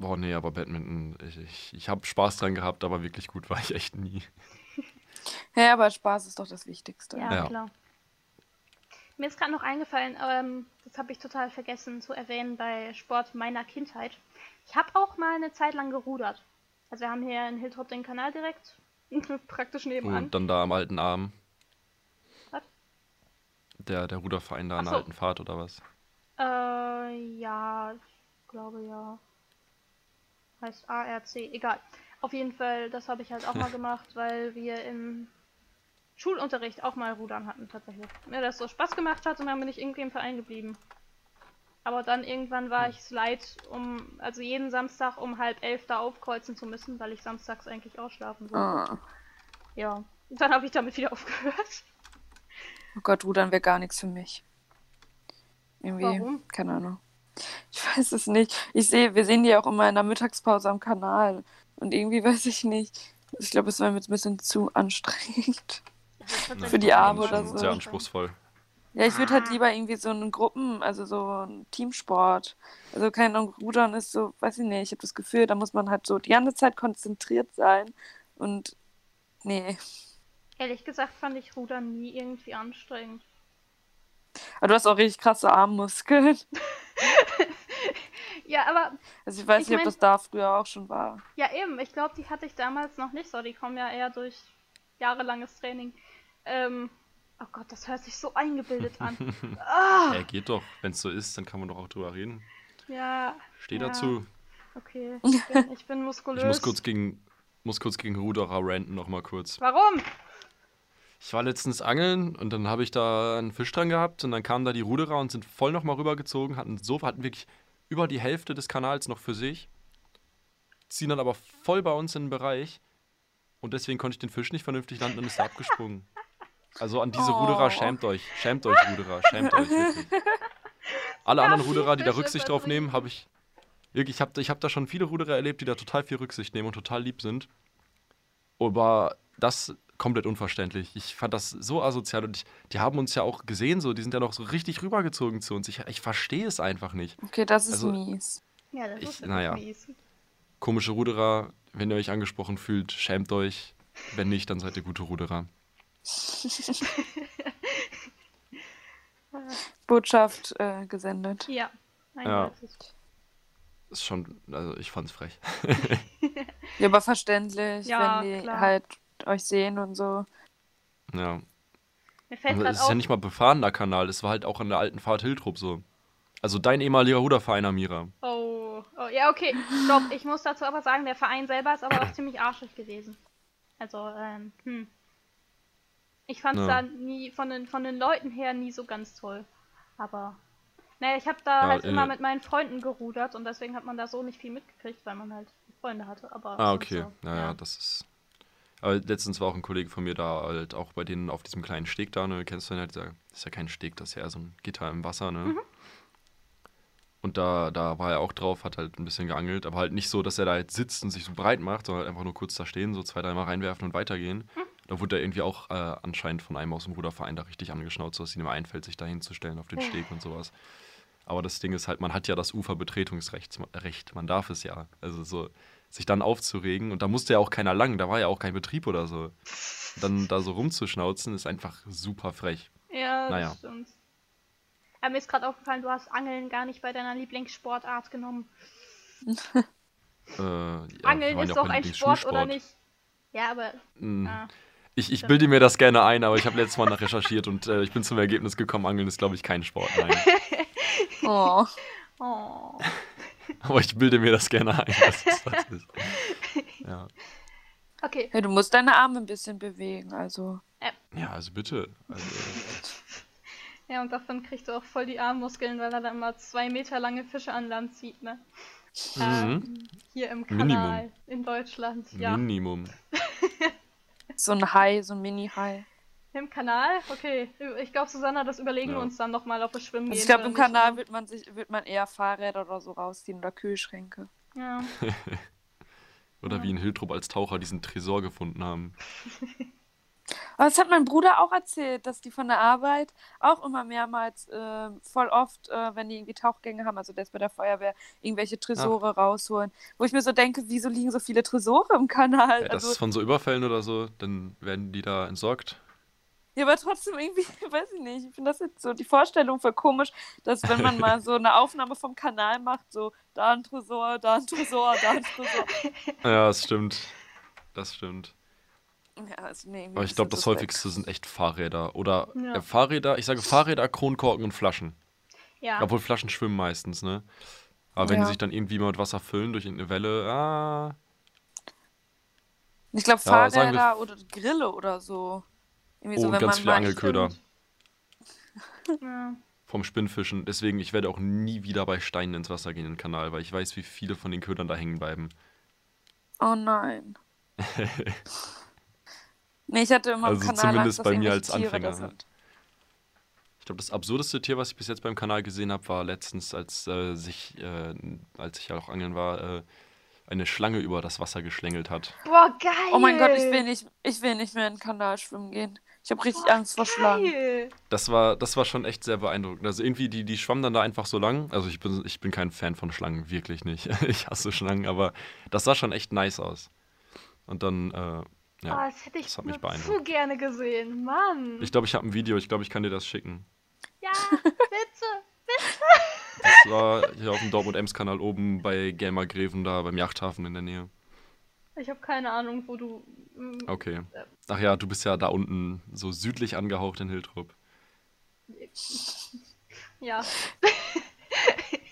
Boah, nee, aber Badminton, ich, ich, ich habe Spaß dran gehabt, aber wirklich gut war ich echt nie. Ja, aber Spaß ist doch das Wichtigste. Ja, Ja. klar. Mir ist gerade noch eingefallen, ähm, das habe ich total vergessen zu erwähnen bei Sport meiner Kindheit. Ich habe auch mal eine Zeit lang gerudert. Also wir haben hier in Hiltrop den Kanal direkt, praktisch nebenan. Und dann da am alten Arm. Was? Der, der Ruderverein da an der so. alten Fahrt oder was? Äh, ja, ich glaube ja. Heißt ARC, egal. Auf jeden Fall, das habe ich halt auch mal gemacht, weil wir im Schulunterricht auch mal Rudern hatten tatsächlich. Mir das so Spaß gemacht hat und dann bin ich irgendwie im Verein geblieben. Aber dann irgendwann war ich es leid, um, also jeden Samstag um halb elf da aufkreuzen zu müssen, weil ich samstags eigentlich ausschlafen wollte. Ah. Ja. Und dann habe ich damit wieder aufgehört. Oh Gott, Rudern wäre gar nichts für mich. Irgendwie, Warum? keine Ahnung. Ich weiß es nicht. Ich sehe, wir sehen die auch immer in der Mittagspause am Kanal. Und irgendwie weiß ich nicht. Ich glaube, es war mir jetzt ein bisschen zu anstrengend. Für die Arme oder so. Sehr anspruchsvoll. Ja, ich würde halt lieber irgendwie so einen Gruppen, also so einen Teamsport. Also kein Ahnung, Rudern ist so, weiß ich nicht, ich habe das Gefühl, da muss man halt so die ganze Zeit konzentriert sein. Und nee. Ehrlich gesagt fand ich Rudern nie irgendwie anstrengend. Aber du hast auch richtig krasse Armmuskeln. Ja, aber Also ich weiß Ich nicht, mein- ob das da früher auch schon war. Ja, eben. Ich glaube, die hatte ich damals noch nicht so. Die kommen ja eher durch jahrelanges Training. Ähm, oh Gott, das hört sich so eingebildet an. ah, Ja, geht doch. Wenn es so ist, dann kann man doch auch drüber reden. ja, Steh Ja. dazu. okay. Ich bin, ich bin muskulös. Ich muss kurz gegen, muss kurz gegen Ruderer ranten noch mal kurz. Warum? Ich war letztens angeln und dann habe ich da einen Fisch dran gehabt und dann kamen da die Ruderer und sind voll noch mal rübergezogen, hatten so, hatten wirklich über die Hälfte des Kanals noch für sich, ziehen dann aber voll bei uns in den Bereich und deswegen konnte ich den Fisch nicht vernünftig landen und ist da abgesprungen. Also an diese Oh. Ruderer, schämt euch, schämt euch Ruderer, schämt euch wirklich. Alle anderen Ruderer, die da Rücksicht drauf nehmen, habe ich wirklich, ich habe ich hab da schon viele Ruderer erlebt, die da total viel Rücksicht nehmen und total lieb sind. Aber das komplett unverständlich. Ich fand das so asozial und ich, die haben uns ja auch gesehen, so, die sind ja noch so richtig rübergezogen zu uns. Ich, ich verstehe es einfach nicht. Okay, das ist Also- mies. Ja, das Ich- ist wirklich naja. mies. Komische Ruderer, wenn ihr euch angesprochen fühlt, schämt euch. Wenn nicht, dann seid ihr gute Ruderer. Botschaft äh, gesendet. Ja, Ja. eindeutig. Ist schon, also ich fand's frech. Ja, aber verständlich, Ja, wenn die klar. halt euch sehen und so. Ja. Mir fällt es ist auf, ja nicht mal befahrener Kanal, es war halt auch an der alten Fahrt Hiltrup so. Also dein ehemaliger Ruderverein, Amira. Oh, oh, ja, okay. Stopp. Ich muss dazu aber sagen, der Verein selber ist aber auch ziemlich arschig gewesen. Also, ähm, hm. Ich fand es Ja. da nie, von den, von den Leuten her nie so ganz toll. Aber, naja, ich habe da Ja, halt äh, immer mit meinen Freunden gerudert und deswegen hat man da so nicht viel mitgekriegt, weil man halt Freunde hatte. Aber Ah, okay. So, Naja, das ist. Aber letztens war auch ein Kollege von mir da, halt auch bei denen auf diesem kleinen Steg da, ne? Kennst du den halt? Das ist ja kein Steg, das ist ja so ein Gitter im Wasser, ne? Mhm. Und da, da war er auch drauf, hat halt ein bisschen geangelt, aber halt nicht so, dass er da jetzt sitzt und sich so breit macht, sondern halt einfach nur kurz da stehen, so zwei, dreimal reinwerfen und weitergehen. Mhm. Da wurde er irgendwie auch äh, anscheinend von einem aus dem Ruderverein da richtig angeschnauzt, so dass ihm einfällt, sich da hinzustellen auf den Steg und sowas. Aber das Ding ist halt, man hat ja das Uferbetretungsrecht, Recht, man darf es ja. Also so, sich dann aufzuregen und da musste ja auch keiner lang, da war ja auch kein Betrieb oder so. Dann da so rumzuschnauzen ist einfach super frech. Ja, das Naja. stimmt. Aber mir ist gerade aufgefallen, du hast Angeln gar nicht bei deiner Lieblingssportart genommen. Äh, ja, Angeln ist doch ein Sport, oder nicht? Ja, aber. Mm. Ah. Ich, ich bilde mir das gerne ein, aber ich habe letztes Mal nach recherchiert und äh, ich bin zum Ergebnis gekommen, Angeln ist, glaube ich, kein Sport. Nein. Oh. Oh. Aber ich bilde mir das gerne ein, dass es das ist. Ja. Okay. Ja, du musst deine Arme ein bisschen bewegen, also. ja, also bitte. Also, Ja, und davon kriegst du auch voll die Armmuskeln, weil er da immer zwei Meter lange Fische an Land zieht, ne? mhm. Ähm, hier im Kanal Minimum. in Deutschland. Ja. Minimum. So ein Hai, so ein Mini-Hai. Im Kanal? Okay. Ich glaube, Susanna, das überlegen wir Ja. uns dann nochmal, ob wir schwimmen Also gehen. ich glaube, im. Kanal wird man sich, wird man eher Fahrräder oder so rausziehen oder Kühlschränke. Ja. Oder wie in Hiltrup als Taucher diesen Tresor gefunden haben. Aber das hat mein Bruder auch erzählt, dass die von der Arbeit auch immer mehrmals, äh, voll oft, äh, wenn die irgendwie Tauchgänge haben, also der ist bei der Feuerwehr, irgendwelche Tresore rausholen. Wo ich mir so denke, wieso liegen so viele Tresore im Kanal? Ja, das also, ist von so Überfällen oder so, dann werden die da entsorgt. Ja, aber trotzdem irgendwie, weiß ich nicht, ich finde das jetzt so die Vorstellung voll komisch, dass wenn man mal so eine Aufnahme vom Kanal macht, so da ein Tresor, da ein Tresor, da ein Tresor. Ja, das stimmt. Das stimmt. Ja, also, nee, Aber ich glaube, das häufigste sind echt Fahrräder. Oder Ja. äh, Fahrräder, ich sage Fahrräder, Kronkorken und Flaschen. Ja. Obwohl Flaschen schwimmen meistens, ne? Aber wenn Ja. die sich dann irgendwie mal mit Wasser füllen durch eine Welle, ah. Ich glaube, Ja, sagen wir- Fahrräder oder Grille oder so. Irgendwie so, Oh, und wenn ganz man viele Angelköder ja. vom Spinnfischen. Deswegen, ich werde auch nie wieder bei Steinen ins Wasser gehen in den Kanal, weil ich weiß, wie viele von den Ködern da hängen bleiben. Oh nein. nee, ich hatte immer Also im Kanal zumindest Angst, dass bei mir als Tiere Anfänger. sind. Ich glaube, das absurdeste Tier, was ich bis jetzt beim Kanal gesehen habe, war letztens, als äh, sich, äh, als ich ja auch angeln war, äh, eine Schlange über das Wasser geschlängelt hat. Boah, geil. Oh mein Gott, ich will nicht, ich will nicht mehr in den Kanal schwimmen gehen. Ich habe richtig Angst vor Schlangen. Das war, das war schon echt sehr beeindruckend. Also irgendwie, die, die schwammen dann da einfach so lang. Also ich bin, ich bin kein Fan von Schlangen, wirklich nicht. Ich hasse Schlangen, aber das sah schon echt nice aus. Und dann, äh, oh, ja. das hätte ich das hat mich beeindruckt. zu gerne gesehen. Mann. Ich glaube, ich habe ein Video, ich glaube, ich kann dir das schicken. ja, bitte. Das war hier auf dem Dortmund-Ems-Kanal oben bei Gamer Greven, da beim Yachthafen in der Nähe. Ich habe keine Ahnung, wo du. mm, Okay. Ach ja, du bist ja da unten so südlich angehaucht in Hiltrup. Ja.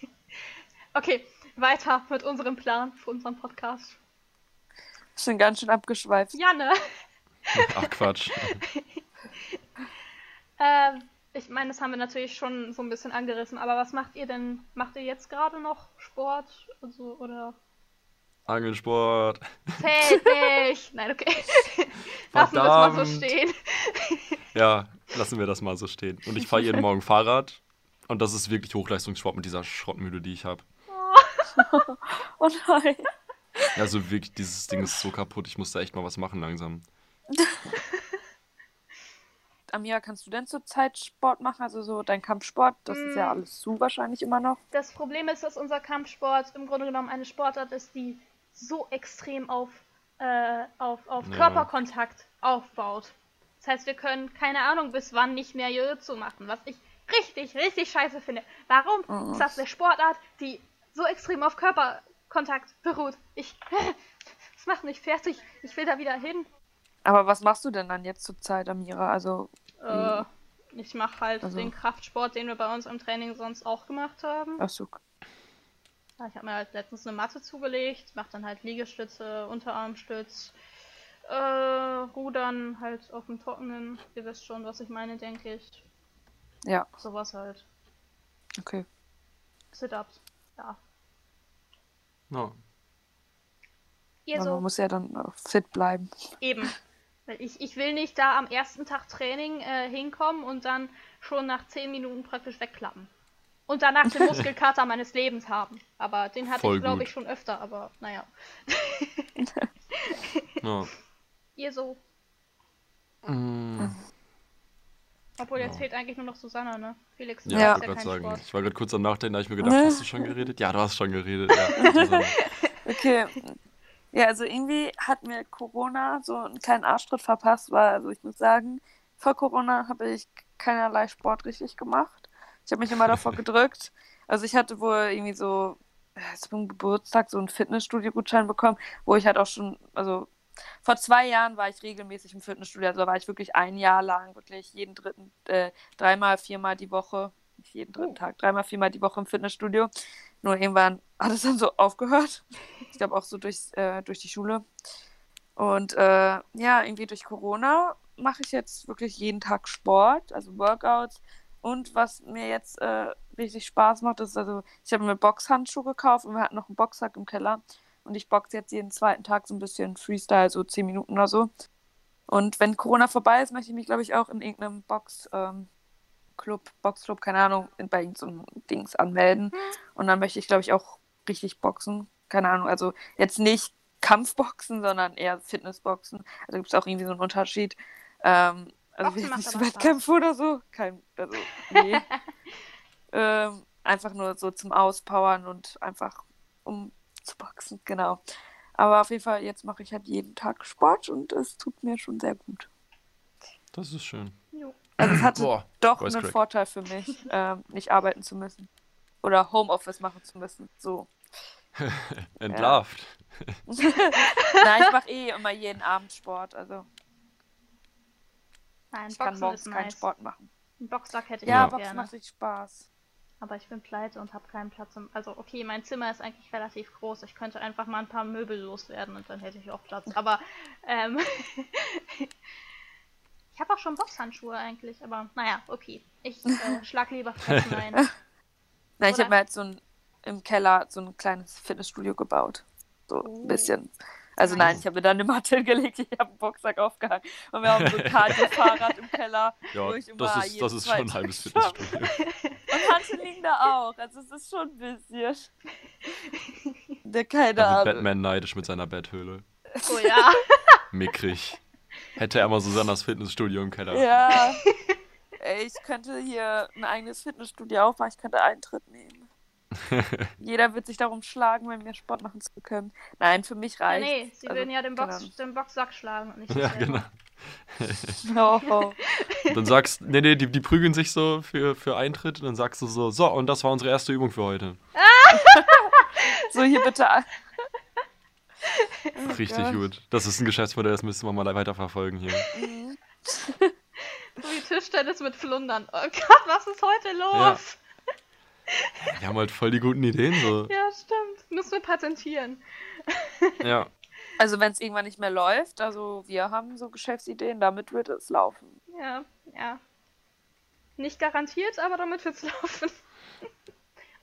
okay, weiter mit unserem Plan für unseren Podcast. Ich bin ganz schön abgeschweift. Janne, Ach Quatsch. ähm, ich meine, das haben wir natürlich schon so ein bisschen angerissen, aber was macht ihr denn? Macht ihr jetzt gerade noch Sport? Also, oder Angelsport. nicht? Nein, okay. Lassen wir es mal so stehen. Ja, lassen wir das mal so stehen. Und ich fahre jeden Morgen Fahrrad. Und das ist wirklich Hochleistungssport mit dieser Schrottmühle, die ich habe. Oh nein. Also wirklich, dieses Ding ist so kaputt. Ich muss da echt mal was machen langsam. Amira, kannst du denn zurzeit Sport machen? Also so dein Kampfsport? Das ist ja Mm. alles zu wahrscheinlich immer noch. Das Problem ist, dass unser Kampfsport im Grunde genommen eine Sportart ist, die so extrem auf, äh, auf, auf Ja. Körperkontakt aufbaut. Das heißt, wir können keine Ahnung bis wann nicht mehr Jiu-Jitsu machen, was ich richtig, richtig scheiße finde. Warum Oh. ist das eine Sportart, die so extrem auf Körperkontakt beruht? Ich, das macht mich fertig. Ich will da wieder hin. Aber was machst du denn dann jetzt zurzeit, Amira? Also, Äh, ich mache halt Also- den Kraftsport, den wir bei uns im Training sonst auch gemacht haben. ach so. Ja, ich habe mir halt letztens eine Matte zugelegt, mache dann halt Liegestütze, Unterarmstütz, äh, Rudern halt auf dem Trockenen. Ihr wisst schon, was ich meine, denke ich. Ja, Sowas halt. okay. Sit-ups. Ja. Ja. Ihr Aber man so. muss ja dann fit bleiben. Eben. Ich, ich will nicht da am ersten Tag Training äh, hinkommen und dann schon nach 10 Minuten praktisch wegklappen. Und danach den Muskelkater meines Lebens haben. Aber den hatte Voll ich, glaube ich, schon öfter, aber naja. ja. Ihr so. Mm. Obwohl jetzt Ja. fehlt eigentlich nur noch Susanna, ne? Felix Ja, Ja. ich wollte gerade sagen. Sport. Ich war gerade kurz am Nachdenken, da habe ich mir gedacht, hast du schon geredet? Ja, du hast schon geredet. Ja. Okay. Ja, also irgendwie hat mir Corona so einen kleinen Arschtritt verpasst, weil, also ich muss sagen, vor Corona habe ich keinerlei Sport richtig gemacht. Ich habe mich immer davor gedrückt. Also ich hatte wohl irgendwie so äh, zum Geburtstag so einen Fitnessstudio-Gutschein bekommen, wo ich halt auch schon, also vor zwei Jahren war ich regelmäßig im Fitnessstudio, also da war ich wirklich ein Jahr lang, wirklich jeden dritten, äh, dreimal, viermal die Woche, nicht jeden dritten Tag, dreimal, viermal die Woche im Fitnessstudio. Nur irgendwann hat es dann so aufgehört. Ich glaube auch so durch, äh, durch die Schule. Und äh, ja, irgendwie durch Corona mache ich jetzt wirklich jeden Tag Sport, also Workouts. Und was mir jetzt äh, richtig Spaß macht, ist, also ich habe mir Boxhandschuhe gekauft und wir hatten noch einen Boxsack im Keller. Und ich boxe jetzt jeden zweiten Tag so ein bisschen Freestyle, so 10 Minuten oder so. Und wenn Corona vorbei ist, möchte ich mich, glaube ich, auch in irgendeinem Box, ähm, Club, Boxclub, keine Ahnung, in, bei irgendeinem Dings anmelden. Und dann möchte ich, glaube ich, auch richtig boxen. Keine Ahnung, also jetzt nicht Kampfboxen, sondern eher Fitnessboxen. Also gibt es auch irgendwie so einen Unterschied. Ähm, also Boxen nicht so Wettkämpfe oder so. Kein, also, nee. ähm, einfach nur so zum Auspowern und einfach um zu boxen, genau. Aber auf jeden Fall, jetzt mache ich halt jeden Tag Sport und es tut mir schon sehr gut. Das ist schön. Jo. Also es hatte Boah, doch einen crack. Vorteil für mich, ähm, nicht arbeiten zu müssen. Oder Homeoffice machen zu müssen. So. Entlarvt. Nein, ich mache eh immer jeden Abend Sport. Also Nein, Ich kann Boxen morgens ist keinen nice. Sport machen. Einen Boxsack hätte ich Ja, auch Boxen gerne. macht richtig Spaß. Aber ich bin pleite und habe keinen Platz. Im, also okay, mein Zimmer ist eigentlich relativ groß. Ich könnte einfach mal ein paar Möbel loswerden und dann hätte ich auch Platz. Aber ähm, ich habe auch schon Boxhandschuhe eigentlich. Aber naja, okay. Ich äh, schlag lieber Fressen ein. Na, ich habe mir halt so ein, im Keller so ein kleines Fitnessstudio gebaut. So Oh. ein bisschen. Also nein, ich habe mir da eine Matte hingelegt, ich habe einen Boxsack aufgehangen und wir haben so ein Cardio-Fahrrad im Keller. Ja, wo ich immer das ist, das ist schon ein halbes. Fitnessstudio. Und Hantel liegen da auch. Also es ist schon ein bisschen. Der keine Ahnung. Batman neidisch mit seiner Betthöhle. Oh ja. Mickrig. Hätte er mal Susannas Fitnessstudio im Keller. Ja. Ey, ich könnte hier ein eigenes Fitnessstudio aufmachen, ich könnte Eintritt nehmen. Jeder wird sich darum schlagen, mit mir Sport machen zu können. Nein, für mich ja reicht. nee, sie Also, würden ja den, Box, keine den Boxsack schlagen und nicht Ja, genau. Oh, Und dann sagst nee, nee, die, die prügeln sich so für, für Eintritt und dann sagst du so, so, und das war unsere erste Übung für heute. So, hier bitte. an- Richtig Gott. gut. Das ist ein Geschäftsmodell, das müssen wir mal weiterverfolgen hier. Mhm. So wie Tischtennis mit Flundern. Oh Gott, was ist heute los? Wir haben halt voll die guten Ideen so. Ja, stimmt. Müssen wir patentieren. Ja. Also, wenn es irgendwann nicht mehr läuft, also wir haben so Geschäftsideen, damit wird es laufen. Ja, ja. Nicht garantiert, aber damit wird's laufen.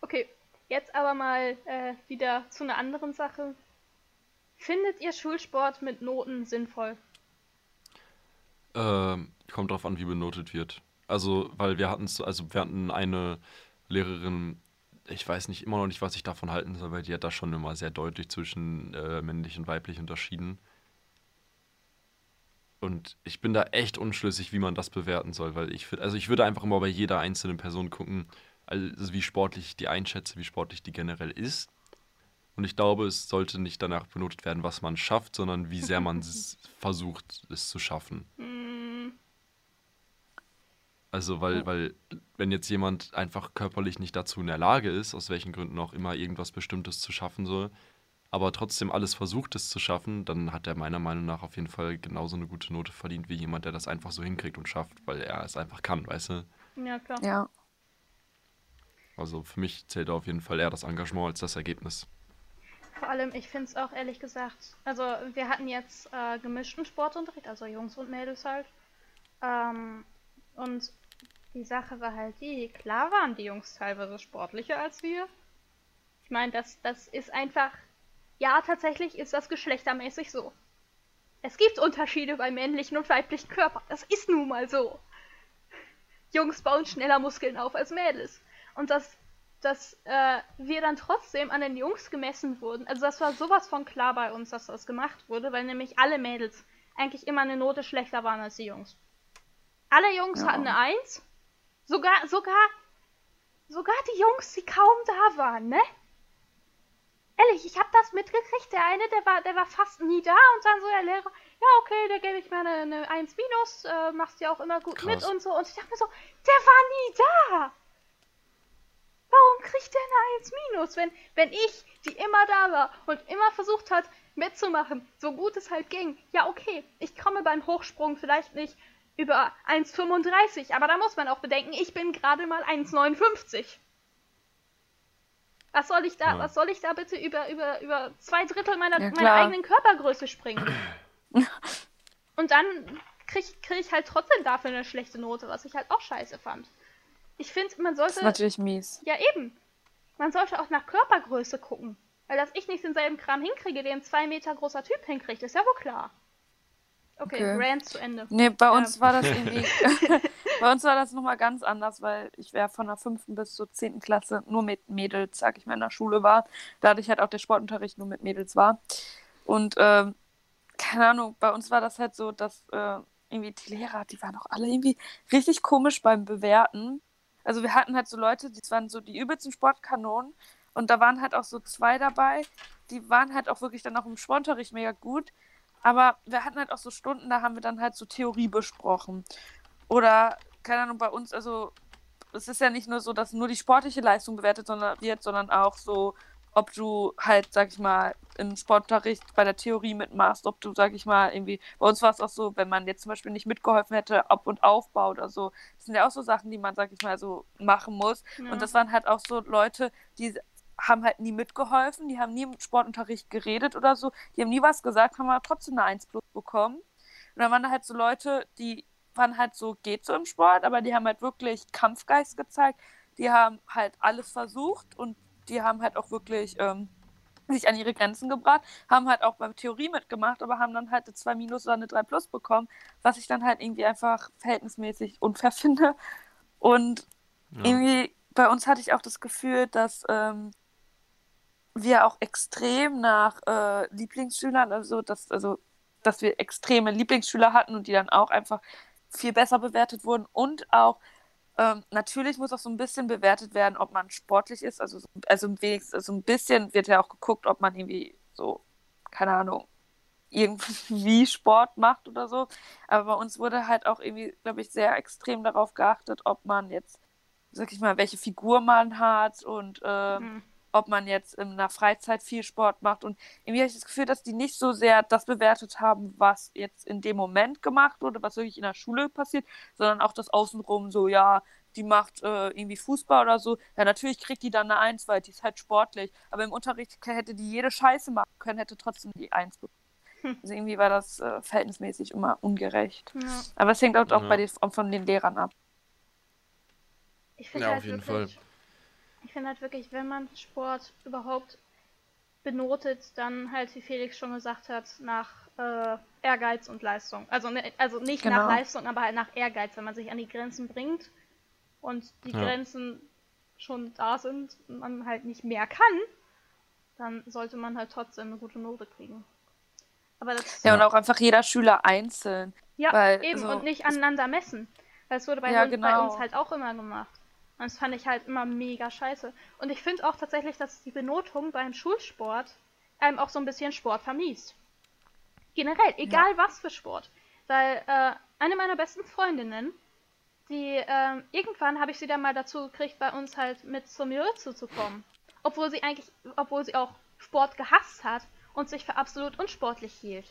okay, jetzt aber mal äh, wieder zu einer anderen Sache. Findet ihr Schulsport mit Noten sinnvoll? Ähm, kommt drauf an, wie benotet wird. Also, weil wir hatten also wir hatten eine Lehrerin, ich weiß nicht immer noch nicht, was ich davon halten soll, weil die hat da schon immer sehr deutlich zwischen äh, männlich und weiblich unterschieden. Und ich bin da echt unschlüssig, wie man das bewerten soll, weil ich also ich würde einfach immer bei jeder einzelnen Person gucken, also wie sportlich ich die einschätze, wie sportlich die generell ist. Und ich glaube, es sollte nicht danach benotet werden, was man schafft, sondern wie sehr man versucht, es zu schaffen. Hm, Also, weil, weil, wenn jetzt jemand einfach körperlich nicht dazu in der Lage ist, aus welchen Gründen auch immer irgendwas Bestimmtes zu schaffen soll, aber trotzdem alles versucht, es zu schaffen, dann hat er meiner Meinung nach auf jeden Fall genauso eine gute Note verdient wie jemand, der das einfach so hinkriegt und schafft, weil er es einfach kann, weißt du? ja, klar. Ja. Also für mich zählt auf jeden Fall eher das Engagement als das Ergebnis. Vor allem, ich finde es auch ehrlich gesagt, also wir hatten jetzt äh, gemischten Sportunterricht, also Jungs und Mädels halt. Ähm, und die Sache war halt die, klar waren die Jungs teilweise sportlicher als wir. Ich meine, das, das ist einfach, ja, tatsächlich ist das geschlechtermäßig so. Es gibt Unterschiede bei männlichen und weiblichen Körpern. Das ist nun mal so. Jungs bauen schneller Muskeln auf als Mädels. Und das dass äh, wir dann trotzdem an den Jungs gemessen wurden. Also das war sowas von klar bei uns, dass das gemacht wurde, weil nämlich alle Mädels eigentlich immer eine Note schlechter waren als die Jungs. Alle Jungs Ja. hatten eine Eins. Sogar, sogar, sogar die Jungs, die kaum da waren, ne? Ehrlich, ich habe das mitgekriegt. Der eine, der war, der war fast nie da und dann so der Lehrer, ja okay, der gebe ich mir eine, eine 1 minus, äh, machst ja auch immer gut mit Krass. und so. Und ich dachte mir so, der war nie da. Warum kriegt der eine 1 minus, wenn, wenn ich, die immer da war und immer versucht hat, mitzumachen, so gut es halt ging? Ja, okay, ich komme beim Hochsprung vielleicht nicht über 1,35, aber da muss man auch bedenken, ich bin gerade mal 1,59. Was soll ich da, Ja. was soll ich da bitte über, über, über zwei Drittel meiner, Ja, meiner eigenen Körpergröße springen? Und dann krieg, krieg ich halt trotzdem dafür eine schlechte Note, was ich halt auch scheiße fand. Ich finde, man Das ist sollte. natürlich mies. Ja, eben. Man sollte auch nach Körpergröße gucken. Weil dass ich nicht denselben Kram hinkriege, den ein zwei Meter großer Typ hinkriegt, ist ja wohl klar. Okay, Okay. Rant zu Ende. Nee, bei Ja. uns war das irgendwie. bei uns war das nochmal ganz anders, weil ich wäre von der fünften bis zur zehnten Klasse nur mit Mädels, sag ich mal, in der Schule war. Dadurch halt auch der Sportunterricht nur mit Mädels war. Und ähm, keine Ahnung, bei uns war das halt so, dass äh, irgendwie die Lehrer, die waren auch alle irgendwie richtig komisch beim Bewerten. Also wir hatten halt so Leute, die waren so die übelsten Sportkanonen. Und da waren halt auch so zwei dabei, die waren halt auch wirklich dann auch im Sportunterricht mega gut. Aber wir hatten halt auch so Stunden, da haben wir dann halt so Theorie besprochen. Oder, keine Ahnung, bei uns, also es ist ja nicht nur so, dass nur die sportliche Leistung bewertet sondern, wird, sondern auch so, ob du halt, sag ich mal, im Sportunterricht bei der Theorie mitmachst, ob du, sag ich mal, irgendwie, bei uns war es auch so, wenn man jetzt zum Beispiel nicht mitgeholfen hätte, Ab- und Aufbau oder so, das sind ja auch so Sachen, die man, sag ich mal, so machen muss. Ja. Und das waren halt auch so Leute, die haben halt nie mitgeholfen, die haben nie im Sportunterricht geredet oder so, die haben nie was gesagt, haben aber trotzdem eine 1 plus bekommen. Und dann waren da halt so Leute, die waren halt so, geht so im Sport, aber die haben halt wirklich Kampfgeist gezeigt, die haben halt alles versucht und die haben halt auch wirklich ähm, sich an ihre Grenzen gebracht, haben halt auch beim Theorie mitgemacht, aber haben dann halt eine 2 minus oder eine 3 plus bekommen, was ich dann halt irgendwie einfach verhältnismäßig unfair finde. Und Ja. irgendwie bei uns hatte ich auch das Gefühl, dass ähm, wir auch extrem nach äh, Lieblingsschülern, also dass, also dass wir extreme Lieblingsschüler hatten und die dann auch einfach viel besser bewertet wurden und auch ähm, natürlich muss auch so ein bisschen bewertet werden, ob man sportlich ist, also so- also wenigstens also ein bisschen wird ja auch geguckt, ob man irgendwie so keine Ahnung irgendwie Sport macht oder so. Aber bei uns wurde halt auch irgendwie, glaube ich, sehr extrem darauf geachtet, ob man jetzt, sag ich mal, welche Figur man hat und ähm, Mhm. Ob man jetzt in der Freizeit viel Sport macht. Und irgendwie habe ich das Gefühl, dass die nicht so sehr das bewertet haben, was jetzt in dem Moment gemacht wurde, was wirklich in der Schule passiert, sondern auch das Außenrum so, ja, die macht äh, irgendwie Fußball oder so. Ja, natürlich kriegt die dann eine Eins, weil die ist halt sportlich. Aber im Unterricht hätte die jede Scheiße machen können, hätte trotzdem die Eins bekommen. Also irgendwie war das äh, verhältnismäßig immer ungerecht. Ja. Aber es hängt auch Ja. bei den, von den Lehrern ab. Ich finde Ja, halt auf jeden wirklich, ich finde halt wirklich, wenn man Sport überhaupt benotet, dann halt, wie Felix schon gesagt hat, nach äh, Ehrgeiz und Leistung. Also, ne, also nicht nach Genau. Leistung, aber halt nach Ehrgeiz, wenn man sich an die Grenzen bringt und die Ja. Grenzen schon da sind und man halt nicht mehr kann, dann sollte man halt trotzdem eine gute Note kriegen. Aber das Ja, und auch einfach jeder Schüler einzeln. Ja, Weil, eben also, und nicht aneinander messen. Weil es wurde bei, Ja, uns, bei genau. uns halt auch immer gemacht. Und das fand ich halt immer mega scheiße. Und ich finde auch tatsächlich, dass die Benotung beim Schulsport einem auch so ein bisschen Sport vermiest. Generell, egal was für Sport. Weil äh, eine meiner besten Freundinnen, die ähm, irgendwann habe ich sie dann mal dazu gekriegt, bei uns halt mit zum Jiu-Jitsu zu kommen. Obwohl sie eigentlich, obwohl sie auch Sport gehasst hat und sich für absolut unsportlich hielt.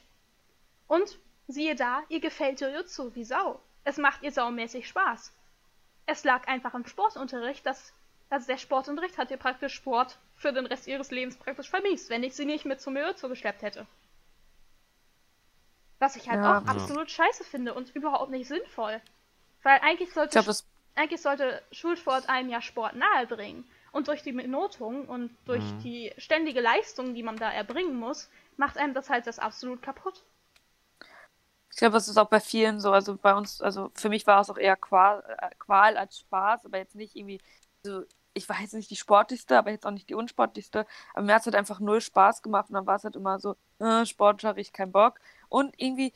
Und siehe da, ihr gefällt Jiu-Jitsu wie Sau. Es macht ihr saumäßig Spaß. Es lag einfach im Sportunterricht, dass also der Sportunterricht hat ihr praktisch Sport für den Rest ihres Lebens praktisch vermiest, wenn ich sie nicht mit zum Jiu-Jitsu geschleppt hätte. Was ich halt Ja. auch Ja. absolut scheiße finde und überhaupt nicht sinnvoll. Weil eigentlich Ich sollte, glaube, das eigentlich sollte Schulsport einem ja Sport nahebringen. Und durch die Benotung und durch Mhm. die ständige Leistung, die man da erbringen muss, macht einem das halt das absolut kaputt. Ich glaube, das ist auch bei vielen so. Also bei uns, also für mich war es auch eher Qual, äh, Qual als Spaß, aber jetzt nicht irgendwie, so, ich war jetzt nicht die sportlichste, aber jetzt auch nicht die unsportlichste. Aber mir hat es halt einfach null Spaß gemacht und dann war es halt immer so, äh, Sportunterricht, kein Bock. Und irgendwie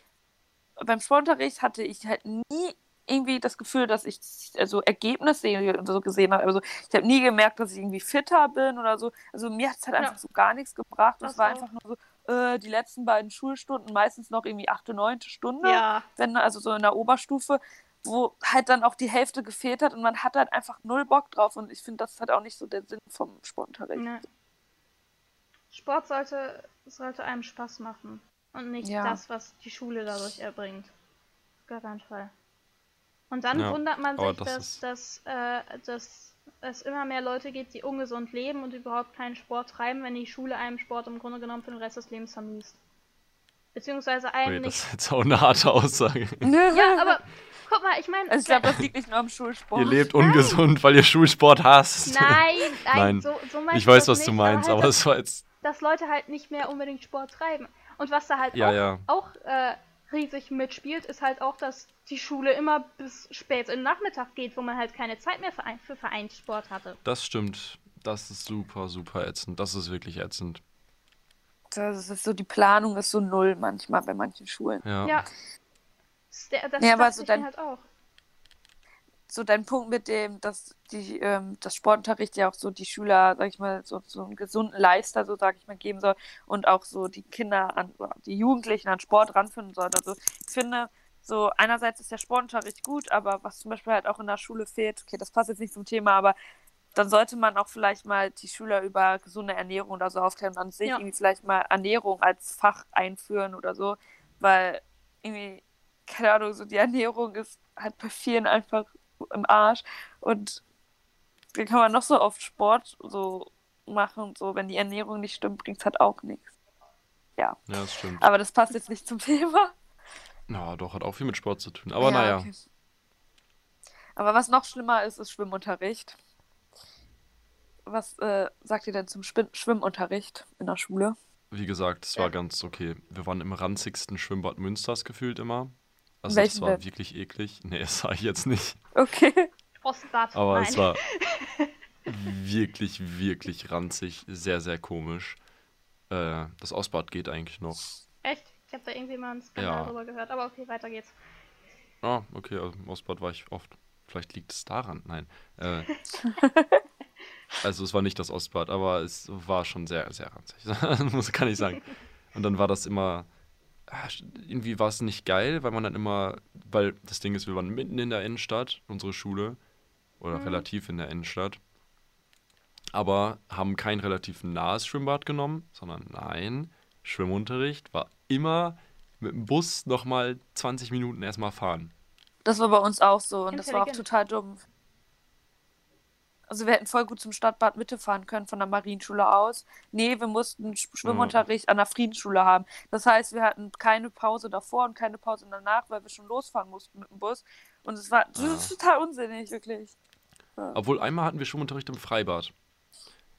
beim Sportunterricht hatte ich halt nie irgendwie das Gefühl, dass ich also Ergebnisse oder so gesehen habe. Also ich habe nie gemerkt, dass ich irgendwie fitter bin oder so. Also mir hat es halt Ja. einfach so gar nichts gebracht. Es war einfach nur so, äh, die letzten beiden Schulstunden, meistens noch irgendwie achte, neunte Stunde, Ja. wenn, also so in der Oberstufe, wo halt dann auch die Hälfte gefehlt hat und man hat halt einfach null Bock drauf. Und ich finde, das ist halt auch nicht so der Sinn vom Sportunterricht. Ne. Sport sollte, sollte einem Spaß machen. Und nicht Ja. das, was die Schule dadurch erbringt. Auf gar keinen Fall. Und dann Ja, wundert man sich, das dass, ist- dass, äh, dass es immer mehr Leute gibt, die ungesund leben und überhaupt keinen Sport treiben, wenn die Schule einem Sport im Grunde genommen für den Rest des Lebens vermiest. Beziehungsweise einem nicht. das ist jetzt auch eine harte Aussage. Ja, aber guck mal, ich meine. Also ich glaube, das liegt nicht nur am Schulsport. Ihr lebt ungesund, weil ihr Schulsport hasst. Nein, nein, Nein. so, so meinst Ich du weiß, das was du nicht, meinst, halt aber das- es war jetzt. dass Leute halt nicht mehr unbedingt Sport treiben. Und was da halt Ja, auch, ja. auch äh, riesig mitspielt, ist halt auch, dass die Schule immer bis spät in den Nachmittag geht, wo man halt keine Zeit mehr für, ein, für Vereinssport hatte. Das stimmt. Das ist super, super ätzend. Das ist wirklich ätzend. Das ist so, die Planung ist so null manchmal bei manchen Schulen. Ja. Ja. Das, der- das, Ja, aber so dann- halt auch. So dein Punkt mit dem, dass die, ähm, das Sportunterricht ja auch so die Schüler, sag ich mal, so, so einen gesunden Lifestyle, so sag ich mal, geben soll und auch so die Kinder an, die Jugendlichen an Sport ranführen soll. Also ich finde, so einerseits ist der Sportunterricht gut, aber was zum Beispiel halt auch in der Schule fehlt, okay, das passt jetzt nicht zum Thema, aber dann sollte man auch vielleicht mal die Schüler über gesunde Ernährung oder so aufklären und an sich Ja. irgendwie vielleicht mal Ernährung als Fach einführen oder so, weil irgendwie, keine Ahnung, so die Ernährung ist halt bei vielen einfach im Arsch und dann kann man noch so oft Sport so machen und so, wenn die Ernährung nicht stimmt, bringt es halt auch nichts. Ja, das stimmt. Aber das passt jetzt nicht zum Thema. Na, doch, hat auch viel mit Sport zu tun. Aber Ja, naja, okay. Aber was noch schlimmer ist, ist Schwimmunterricht. Was äh, sagt ihr denn zum Schwim Schwimmunterricht in der Schule? wie gesagt, es Ja. war ganz okay. Wir waren im ranzigsten Schwimmbad Münsters gefühlt immer. Also Welchen das war denn? wirklich eklig. Nee, das sage ich jetzt nicht. Okay. Ostbad. Aber Nein. es war wirklich, wirklich ranzig. Sehr, sehr komisch. Äh, das Ausbad geht eigentlich noch. Echt? Ich habe da irgendwie mal einen Skandal Ja. drüber gehört. Aber okay, weiter geht's. Ah, okay, also im Ausbad war ich oft. Vielleicht liegt es daran. Nein. Äh, also es war nicht das Ostbad, aber es war schon sehr, sehr ranzig. Muss kann ich sagen. Und dann war das immer. Ah, Irgendwie war es nicht geil, weil man dann immer, weil das Ding ist, wir waren mitten in der Innenstadt, unsere Schule, oder Mhm. relativ in der Innenstadt, aber haben kein relativ nahes Schwimmbad genommen, sondern nein, Schwimmunterricht war immer mit dem Bus nochmal 20 Minuten erstmal fahren. Das war bei uns auch so und das war auch total dumm. Also wir hätten voll gut zum Stadtbad Mitte fahren können von der Marienschule aus. Nee, wir mussten Sch- Schwimmunterricht an der Friedensschule haben. Das heißt, wir hatten keine Pause davor und keine Pause danach, weil wir schon losfahren mussten mit dem Bus. Und es war das ist total unsinnig, wirklich. Obwohl einmal hatten wir Schwimmunterricht im Freibad.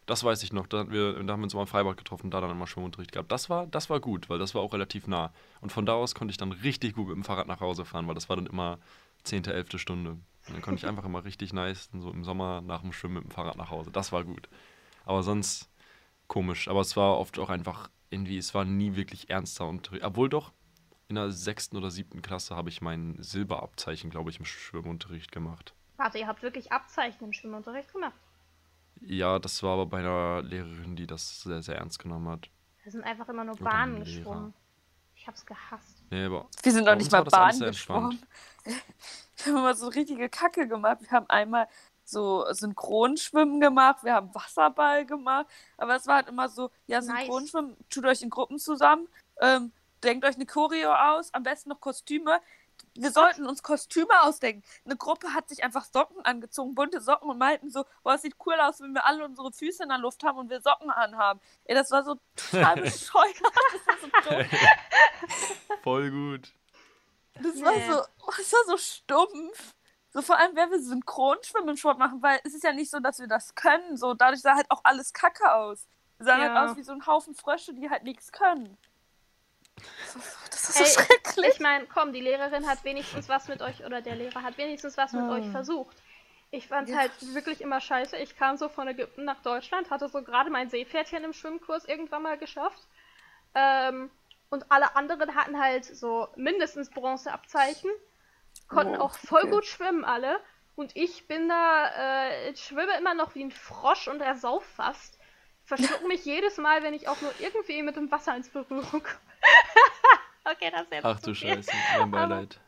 Das weiß ich noch. Da, wir, da haben wir uns mal im Freibad getroffen, da dann immer Schwimmunterricht gehabt. Das war, das war gut, weil das war auch relativ nah. Und von da aus konnte ich dann richtig gut mit dem Fahrrad nach Hause fahren, weil das war dann immer 10., 11. Stunde. Und dann konnte ich einfach immer richtig nice, so im Sommer nach dem Schwimmen mit dem Fahrrad nach Hause. Das war gut. Aber sonst komisch. Aber es war oft auch einfach irgendwie, es war nie wirklich ernster Unterricht. Obwohl doch, in der sechsten oder siebten Klasse habe ich mein Silberabzeichen, glaube ich, im Schwimmunterricht gemacht. Warte, ihr habt wirklich Abzeichen im Schwimmunterricht gemacht. Ja, das war aber bei einer Lehrerin, die das sehr, sehr ernst genommen hat. Wir sind einfach immer nur Bahnen geschwommen. Ich hab's gehasst. Nee, aber Wir sind doch nicht mal Bahn geschwommen. Wir haben immer so richtige Kacke gemacht. Wir haben einmal so Synchronschwimmen gemacht, wir haben Wasserball gemacht, aber es war halt immer so, ja, Nice. Synchronschwimmen, tut euch in Gruppen zusammen, ähm, denkt euch eine Choreo aus, am besten noch Kostüme. Wir sollten uns Kostüme ausdenken. Eine Gruppe hat sich einfach Socken angezogen, bunte Socken und meinten so, boah, es sieht cool aus, wenn wir alle unsere Füße in der Luft haben und wir Socken anhaben. Ey, das war so total bescheuert. Das war so dumm. voll gut. Das war so, das war so stumpf. So vor allem, wenn wir Synchronschwimmen im Sport machen, weil es ist ja nicht so, dass wir das können. So dadurch sah halt auch alles Kacke aus. Wir sahen Ja. halt aus wie so ein Haufen Frösche, die halt nichts können. Das ist so, Ey, schrecklich. Ich meine, komm, die Lehrerin hat wenigstens was mit euch, oder der Lehrer hat wenigstens was mit Hm. euch versucht. Ich fand's Ja. halt wirklich immer scheiße. Ich kam so von Ägypten nach Deutschland, hatte so gerade mein Seepferdchen im Schwimmkurs irgendwann mal geschafft. Ähm, und alle anderen hatten halt so mindestens Bronzeabzeichen, konnten Oh, auch voll okay. gut schwimmen alle. Und ich bin da, äh, ich schwimme immer noch wie ein Frosch und ersauf fast. Verschluck mich jedes Mal, wenn ich auch nur irgendwie mit dem Wasser ins Berührung komme. okay, das ist jetzt Ach du. Scheiße, mein Beileid.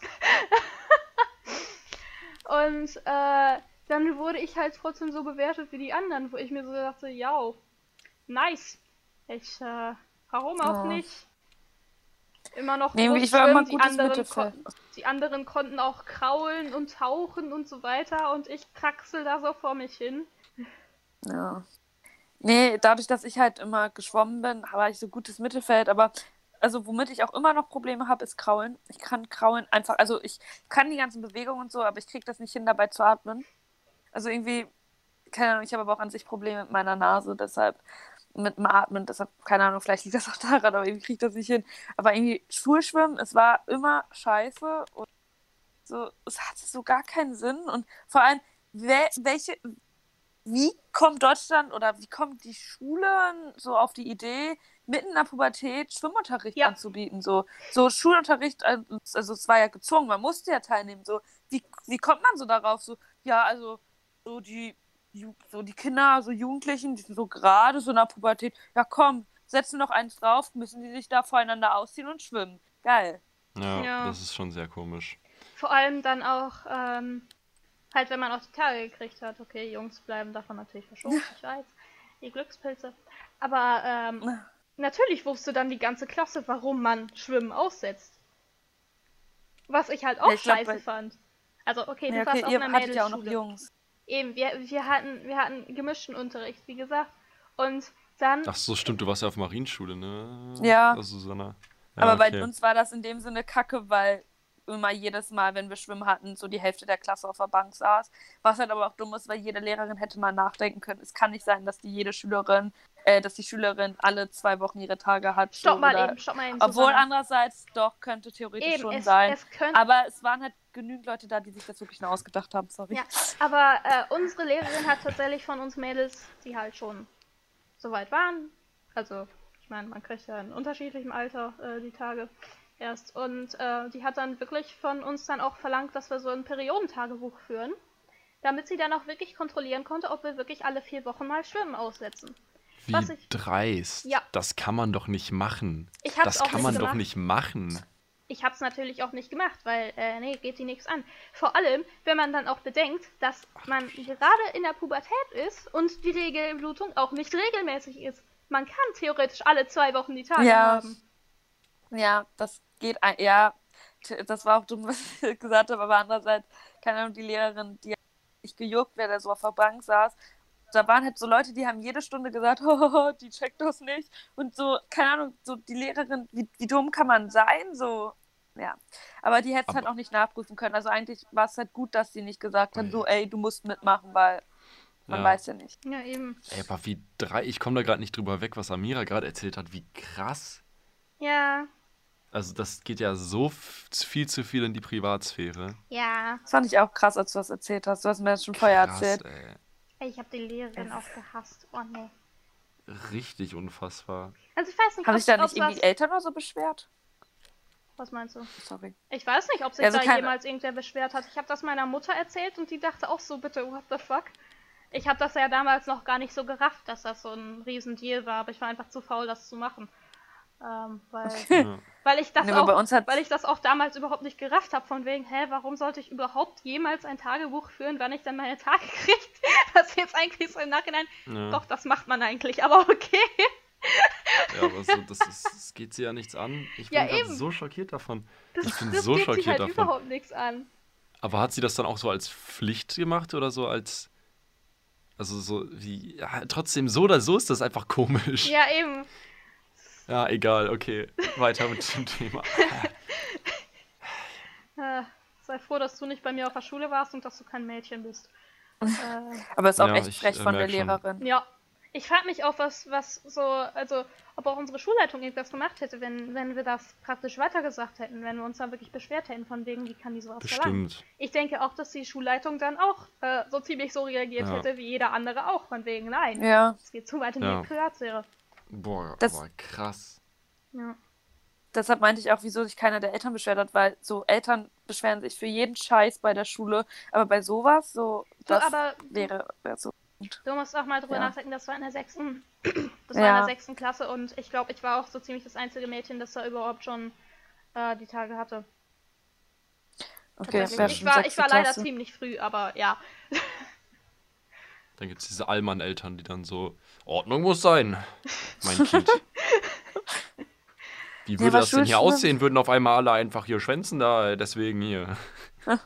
Und äh, dann wurde ich halt trotzdem so bewertet wie die anderen, wo ich mir so dachte, ja, nice. Ich, äh, warum auch Oh. nicht? Immer noch Nee, ich war immer die anderen, konnten, die anderen konnten auch kraulen und tauchen und so weiter und ich kraxel da so vor mich hin. Ja. Nee, dadurch, dass ich halt immer geschwommen bin, war ich so gutes Mittelfeld, aber also womit ich auch immer noch Probleme habe, ist Kraulen. Ich kann Kraulen einfach, also ich kann die ganzen Bewegungen und so, aber ich kriege das nicht hin, dabei zu atmen. Also irgendwie, keine Ahnung, ich habe aber auch an sich Probleme mit meiner Nase, deshalb mit dem Atmen, deshalb, keine Ahnung, vielleicht liegt das auch daran, aber irgendwie kriege ich das nicht hin. Aber irgendwie Schulschwimmen, es war immer scheiße und so, es hatte so gar keinen Sinn und vor allem, wer, welche, wie kommt Deutschland oder wie kommen die Schulen so auf die Idee, mitten in der Pubertät Schwimmunterricht Ja. anzubieten? So, so Schulunterricht, also es war ja gezwungen, man musste ja teilnehmen. So, wie, wie kommt man so darauf? So, ja, also so die, so die Kinder, so Jugendlichen, die sind so gerade so in der Pubertät, ja komm, setzen noch eins drauf, müssen die sich da voreinander ausziehen und schwimmen. Geil. Ja, Ja. das ist schon sehr komisch. Vor allem dann auch, ähm, Halt, wenn man auch die Tage gekriegt hat. Okay, Jungs bleiben davon natürlich verschont, ich weiß. Die Glückspilze. Aber ähm, natürlich wusste dann die ganze Klasse, warum man Schwimmen aussetzt. Was ich halt auch Ja, ich glaub, scheiße weil- fand. Also, okay, du Ja, warst okay, auf ihr einer hattet ja auch noch Mädelsschule. Jungs. Eben, wir, wir, hatten, wir hatten gemischten Unterricht, wie gesagt. Und dann, Ach so, stimmt, du warst ja auf Marienschule, ne? Ja. Also, Susanna. Ja, Aber okay. bei uns war das in dem Sinne kacke, weil immer jedes Mal, wenn wir Schwimmen hatten, so die Hälfte der Klasse auf der Bank saß. Was halt aber auch dumm ist, weil jede Lehrerin hätte mal nachdenken können. Es kann nicht sein, dass die jede Schülerin, äh, dass die Schülerin alle zwei Wochen ihre Tage hat. stopp mal eben, stopp mal eben. Obwohl Susanne. andererseits doch könnte theoretisch Eben, schon es, sein. es könnte aber es waren halt genügend Leute da, die sich das wirklich nur ausgedacht haben. Sorry. Ja, aber äh, unsere Lehrerin hat tatsächlich von uns Mädels, die halt schon so weit waren, also ich meine, man kriegt ja in unterschiedlichem Alter äh, die Tage erst, und äh, die hat dann wirklich von uns dann auch verlangt, dass wir so ein Periodentagebuch führen, damit sie dann auch wirklich kontrollieren konnte, ob wir wirklich alle vier Wochen mal Schwimmen aussetzen. Wie was ich- dreist. Ja. Das kann man doch nicht machen. Ich hab's das auch kann nicht man doch gemacht. nicht machen. Ich habe es natürlich auch nicht gemacht, weil, äh, nee, geht die nichts an. Vor allem, wenn man dann auch bedenkt, dass man gerade in der Pubertät ist und die Regelblutung auch nicht regelmäßig ist. Man kann theoretisch alle zwei Wochen die Tage Ja. haben. Ja, das geht ein, ja, t- das war auch dumm, was ich gesagt habe, aber andererseits, keine Ahnung, die Lehrerin, die hat nicht gejuckt, wer da so auf der Bank saß. Da waren halt so Leute, die haben jede Stunde gesagt, oh, die checkt das nicht. Und so, keine Ahnung, so die Lehrerin, wie, wie dumm kann man sein? So, ja. Aber die hätte es halt auch nicht nachprüfen können. Also eigentlich war es halt gut, dass sie nicht gesagt hat, so, ey, du musst mitmachen, weil man Ja. weiß ja nicht. Ja, eben. Ey, aber wie drei, ich komme da gerade nicht drüber weg, was Amira gerade erzählt hat. Wie krass. Ja, Also das geht ja so viel zu viel in die Privatsphäre. ja. Das fand ich auch krass, als du das erzählt hast. Du hast mir das schon vorher Krass, erzählt. ey. Ich habe die Lehrerin auch gehasst. Oh nee. Richtig unfassbar. Also ich weiß nicht, Haben sich da nicht irgendwie was... Eltern oder so beschwert? Was meinst du? Sorry. Ich weiß nicht, ob sich also da keine- jemals irgendwer beschwert hat. Ich habe das meiner Mutter erzählt und die dachte auch so, bitte, what the fuck? Ich habe das ja damals noch gar nicht so gerafft, dass das so ein Riesendeal war, aber ich war einfach zu faul, das zu machen. Ähm, weil, Ja. weil, ich das Nee, aber auch, weil ich das auch damals überhaupt nicht gerafft habe, von wegen, hä, warum sollte ich überhaupt jemals ein Tagebuch führen, wann ich dann meine Tage kriege? Das jetzt eigentlich so im Nachhinein, Ja. doch, das macht man eigentlich, aber okay. Ja, aber so, das, ist, das geht sie ja nichts an. Ich bin Ja, so schockiert davon. Das, Ich bin das so geht schockiert halt davon. überhaupt nichts an. Aber hat sie das dann auch so als Pflicht gemacht oder so als. Also so wie. Ja, trotzdem, so oder so ist das einfach komisch. Ja, eben. Ja, egal, okay. Weiter mit dem Thema. Äh, sei froh, dass du nicht bei mir auf der Schule warst und dass du kein Mädchen bist. äh, Aber ist auch Ja, echt frech äh, von der merk schon. Lehrerin. ja. Ich frage mich auch, was, was so, also, ob auch unsere Schulleitung irgendwas gemacht hätte, wenn, wenn wir das praktisch weitergesagt hätten, wenn wir uns dann wirklich beschwert hätten, von wegen, wie kann die sowas verlangen. Bestimmt. Ich denke auch, dass die Schulleitung dann auch äh, so ziemlich so reagiert Ja. hätte, wie jeder andere auch, von wegen, nein, Ja, es geht zu weit in Ja. die Privatsphäre. Boah, Das- aber krass. Ja. deshalb meinte ich auch, wieso sich keiner der Eltern beschwert hat, weil so Eltern beschweren sich für jeden Scheiß bei der Schule, aber bei sowas, so, Du, das aber wäre, wäre so. Du musst auch mal drüber Ja. nachdenken, das war in der sechsten. Das war in Ja. der sechsten Klasse und ich glaube, ich war auch so ziemlich das einzige Mädchen, das da überhaupt schon äh, die Tage hatte. Okay, Tatsächlich. wäre ich schon war, sechste ich war leider Klasse. ziemlich früh, aber ja. Dann gibt es diese Allmann-Eltern, die dann so, Ordnung muss sein, mein Kind. Wie würde aber das denn hier aussehen? Würden auf einmal alle einfach hier schwänzen da, deswegen hier.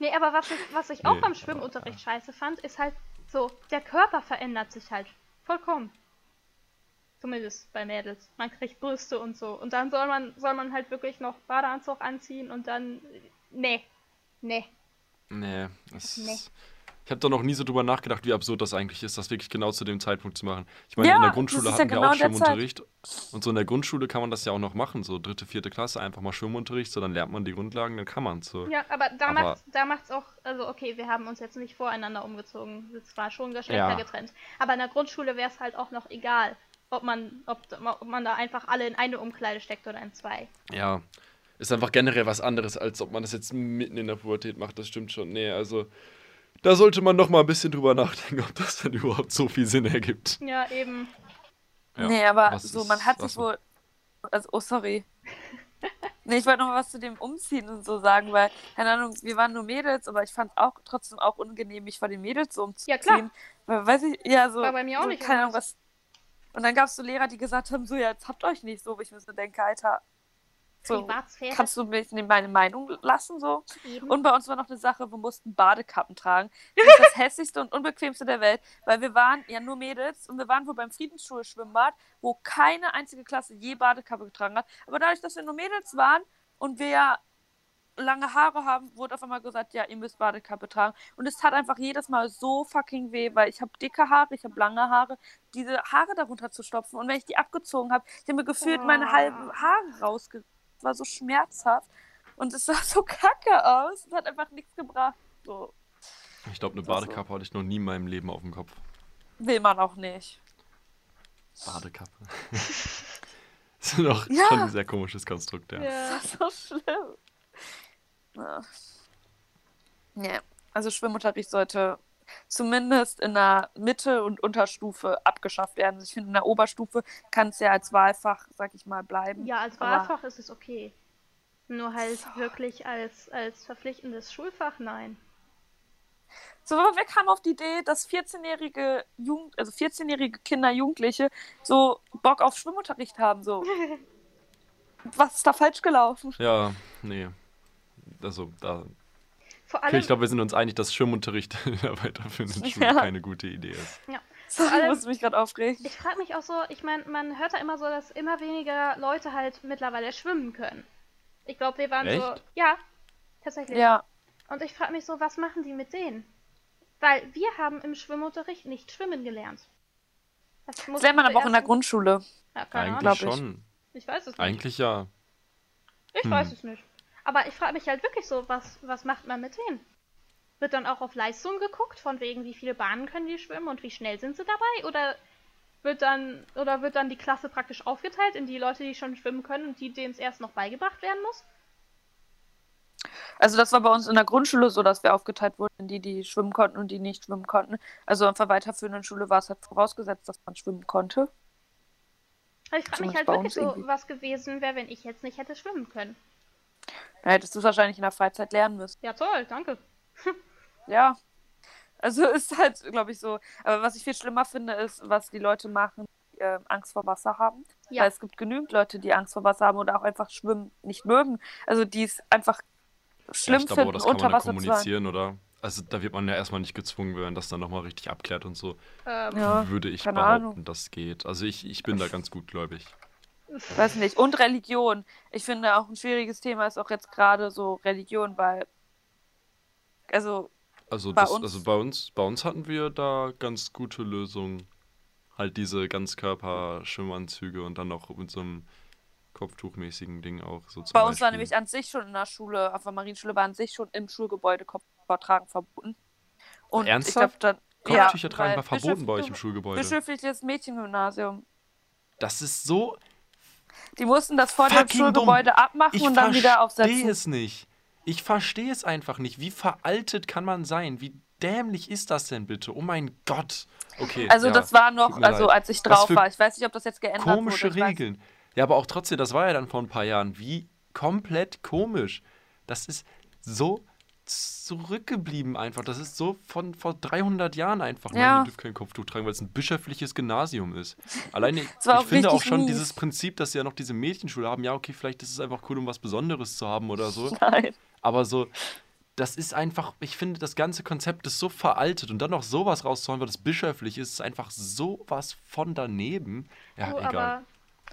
Nee, aber was ich, was ich auch Nee, beim aber- Schwimmunterricht scheiße fand, ist halt so, der Körper verändert sich halt vollkommen. Zumindest bei Mädels. Man kriegt Brüste und so. Und dann soll man, soll man halt wirklich noch Badeanzug anziehen und dann. Nee. Nee. Nee, das Nee. Ich habe da noch nie so drüber nachgedacht, wie absurd das eigentlich ist, das wirklich genau zu dem Zeitpunkt zu machen. Ich meine, Ja, in der Grundschule ist ja hatten wir genau auch. Schwimmunterricht. Und so in der Grundschule kann man das ja auch noch machen, so dritte, vierte Klasse, einfach mal Schwimmunterricht, so dann lernt man die Grundlagen, dann kann man so. Ja, aber da Aber- macht's, da macht's auch, also okay, wir haben uns jetzt nicht voreinander umgezogen, es war schon Geschlechter Ja. getrennt. Aber in der Grundschule wäre es halt auch noch egal, ob man, ob, ob man da einfach alle in eine Umkleide steckt oder in zwei. Ja, ist einfach generell was anderes, als ob man das jetzt mitten in der Pubertät macht, das stimmt schon. Nee, also da sollte man noch mal ein bisschen drüber nachdenken, ob das dann überhaupt so viel Sinn ergibt. Ja, eben. Ja, nee, aber was so, ist- man hat sich wohl. Also, oh, sorry. Nee, ich wollte noch was zu dem Umziehen und so sagen, weil, keine Ahnung, wir waren nur Mädels, aber ich fand auch trotzdem auch unangenehm, mich vor den Mädels so umzuziehen. Ja, klar. Weil, weiß ich, ja, so. War bei mir auch so, nicht Keine Ahnung, was. Und dann gab es so Lehrer, die gesagt haben, so, ja, jetzt habt euch nicht so, wo ich mir so denke, Alter, so, Privatsphäre. kannst du mich in meine Meinung lassen, so? eben. Und bei uns war noch eine Sache, wir mussten Badekappen tragen. Das ist das hässlichste und unbequemste der Welt, weil wir waren ja nur Mädels und wir waren wohl beim Friedensschule-Schwimmbad, wo keine einzige Klasse je Badekappe getragen hat. Aber dadurch, dass wir nur Mädels waren und wir ja lange Haare haben, wurde auf einmal gesagt, ja, ihr müsst Badekappe tragen. Und es tat einfach jedes Mal so fucking weh, weil ich habe dicke Haare, ich habe lange Haare, diese Haare darunter zu stopfen. Und wenn ich die abgezogen habe, ich habe mir gefühlt meine Oh. halben Haare rausge... War so schmerzhaft. Und es sah so kacke aus. Es hat einfach nichts gebracht. So Ich glaube, eine Das so. Badekappe hatte ich noch nie in meinem Leben auf dem Kopf. will man auch nicht. Badekappe. das ist doch Ja. schon ein sehr komisches Konstrukt, ja. ja. So schlimm. Ja. Nee. Also Schwimmunterricht sollte zumindest in der Mitte- und Unterstufe abgeschafft werden. Also ich finde, in der Oberstufe kann es ja als Wahlfach, sag ich mal, bleiben. ja, als Aber- Wahlfach ist es okay. Nur halt wirklich als, als verpflichtendes Schulfach, nein. So, aber wer kam auf die Idee, dass 14-jährige Jugend, also 14-jährige Kinder, Jugendliche so Bock auf Schwimmunterricht haben? So. Was ist da falsch gelaufen? Ja, nee. Also, da. Vor Okay, allem, ich glaube, wir sind uns einig, dass Schwimmunterricht in der weiterführenden Schule Ja. keine gute Idee ist. Sorry, allem- ich muss mich gerade aufregen. ich frage mich auch so, ich meine, man hört ja immer so, dass immer weniger Leute halt mittlerweile schwimmen können. Ich glaube, wir waren so. Echt? Ja, tatsächlich. Ja, Und ich frage mich so, was machen die mit denen? Weil wir haben im Schwimmunterricht nicht schwimmen gelernt. Das, das lernt man aber auch in der Grundschule. Ja, keine Eigentlich Ahnung. glaub ich. schon. Ich weiß es nicht. Eigentlich ja. Ich Hm. weiß es nicht. Aber ich frage mich halt wirklich so, was, was macht man mit denen? Wird dann auch auf Leistung geguckt, von wegen, wie viele Bahnen können die schwimmen und wie schnell sind sie dabei? Oder wird dann, oder wird dann die Klasse praktisch aufgeteilt in die Leute, die schon schwimmen können und die, denen es erst noch beigebracht werden muss? Also das war bei uns in der Grundschule so, dass wir aufgeteilt wurden in die, die schwimmen konnten und die nicht schwimmen konnten. Also auf der weiterführenden Schule war es halt vorausgesetzt, dass man schwimmen konnte. Aber ich frage mich halt wirklich so, irgendwie. was gewesen wäre, wenn ich jetzt nicht hätte schwimmen können. Da hättest du es wahrscheinlich in der Freizeit lernen müssen. Ja, toll, danke. Ja. Also ist halt, glaube ich, so. Aber was ich viel schlimmer finde, ist, was die Leute machen, die ähm, Angst vor Wasser haben. Ja. Weil es gibt genügend Leute, die Angst vor Wasser haben oder auch einfach schwimmen nicht mögen. Also die es einfach schlimm ja, ich glaube, das kann man dann Wasser zu sein. kommunizieren, oder? Also, da wird man ja erstmal nicht gezwungen, wenn man das dann nochmal richtig abklärt und so. Ähm, Ja, würde ich keine behaupten, Ahnung. das geht. Also, ich, ich bin da ganz gutgläubig. Weiß nicht. Und Religion. Ich finde auch ein schwieriges Thema ist auch jetzt gerade so Religion, weil. Also, Also, Bei das, uns- also bei uns, bei uns hatten wir da ganz gute Lösungen. Halt diese Ganzkörper-Schwimmanzüge und dann noch mit so einem Kopftuchmäßigen Ding auch so bei uns war nämlich an sich schon in der Schule, auf der Marienschule war an sich schon im Schulgebäude Kopfvortragen verboten. Und ich Ernsthaft? glaube dann. Kopftücher tragen weil war verboten bei euch im Schulgebäude. Bischöfliches Mädchengymnasium. Das ist so Die mussten das vor dem Schulgebäude abmachen Ich und dann wieder verstehe aufsetzen. es nicht. Ich verstehe es einfach nicht. Wie veraltet kann man sein? Wie dämlich ist das denn bitte? Oh mein Gott. Okay. Also ja, das war noch, also leid. als ich drauf war. Ich weiß nicht, ob das jetzt geändert Komische wurde. Ich weiß- Regeln. Ja, aber auch trotzdem, das war ja dann vor ein paar Jahren. Wie komplett komisch. Das ist so zurückgeblieben einfach. Das ist so von vor 300 Jahren einfach. Nein, Ja. ihr dürft kein Kopftuch tragen, weil es ein bischöfliches Gymnasium ist. Alleine, ich auch finde auch schon mies. dieses Prinzip, dass sie ja noch diese Mädchenschule haben. Ja, okay, vielleicht ist es einfach cool, um was Besonderes zu haben oder so. Nein. Aber so, das ist einfach, ich finde, das ganze Konzept ist so veraltet und dann noch sowas rauszuhauen, weil das bischöflich ist, ist einfach sowas von daneben. Ja, Du, egal.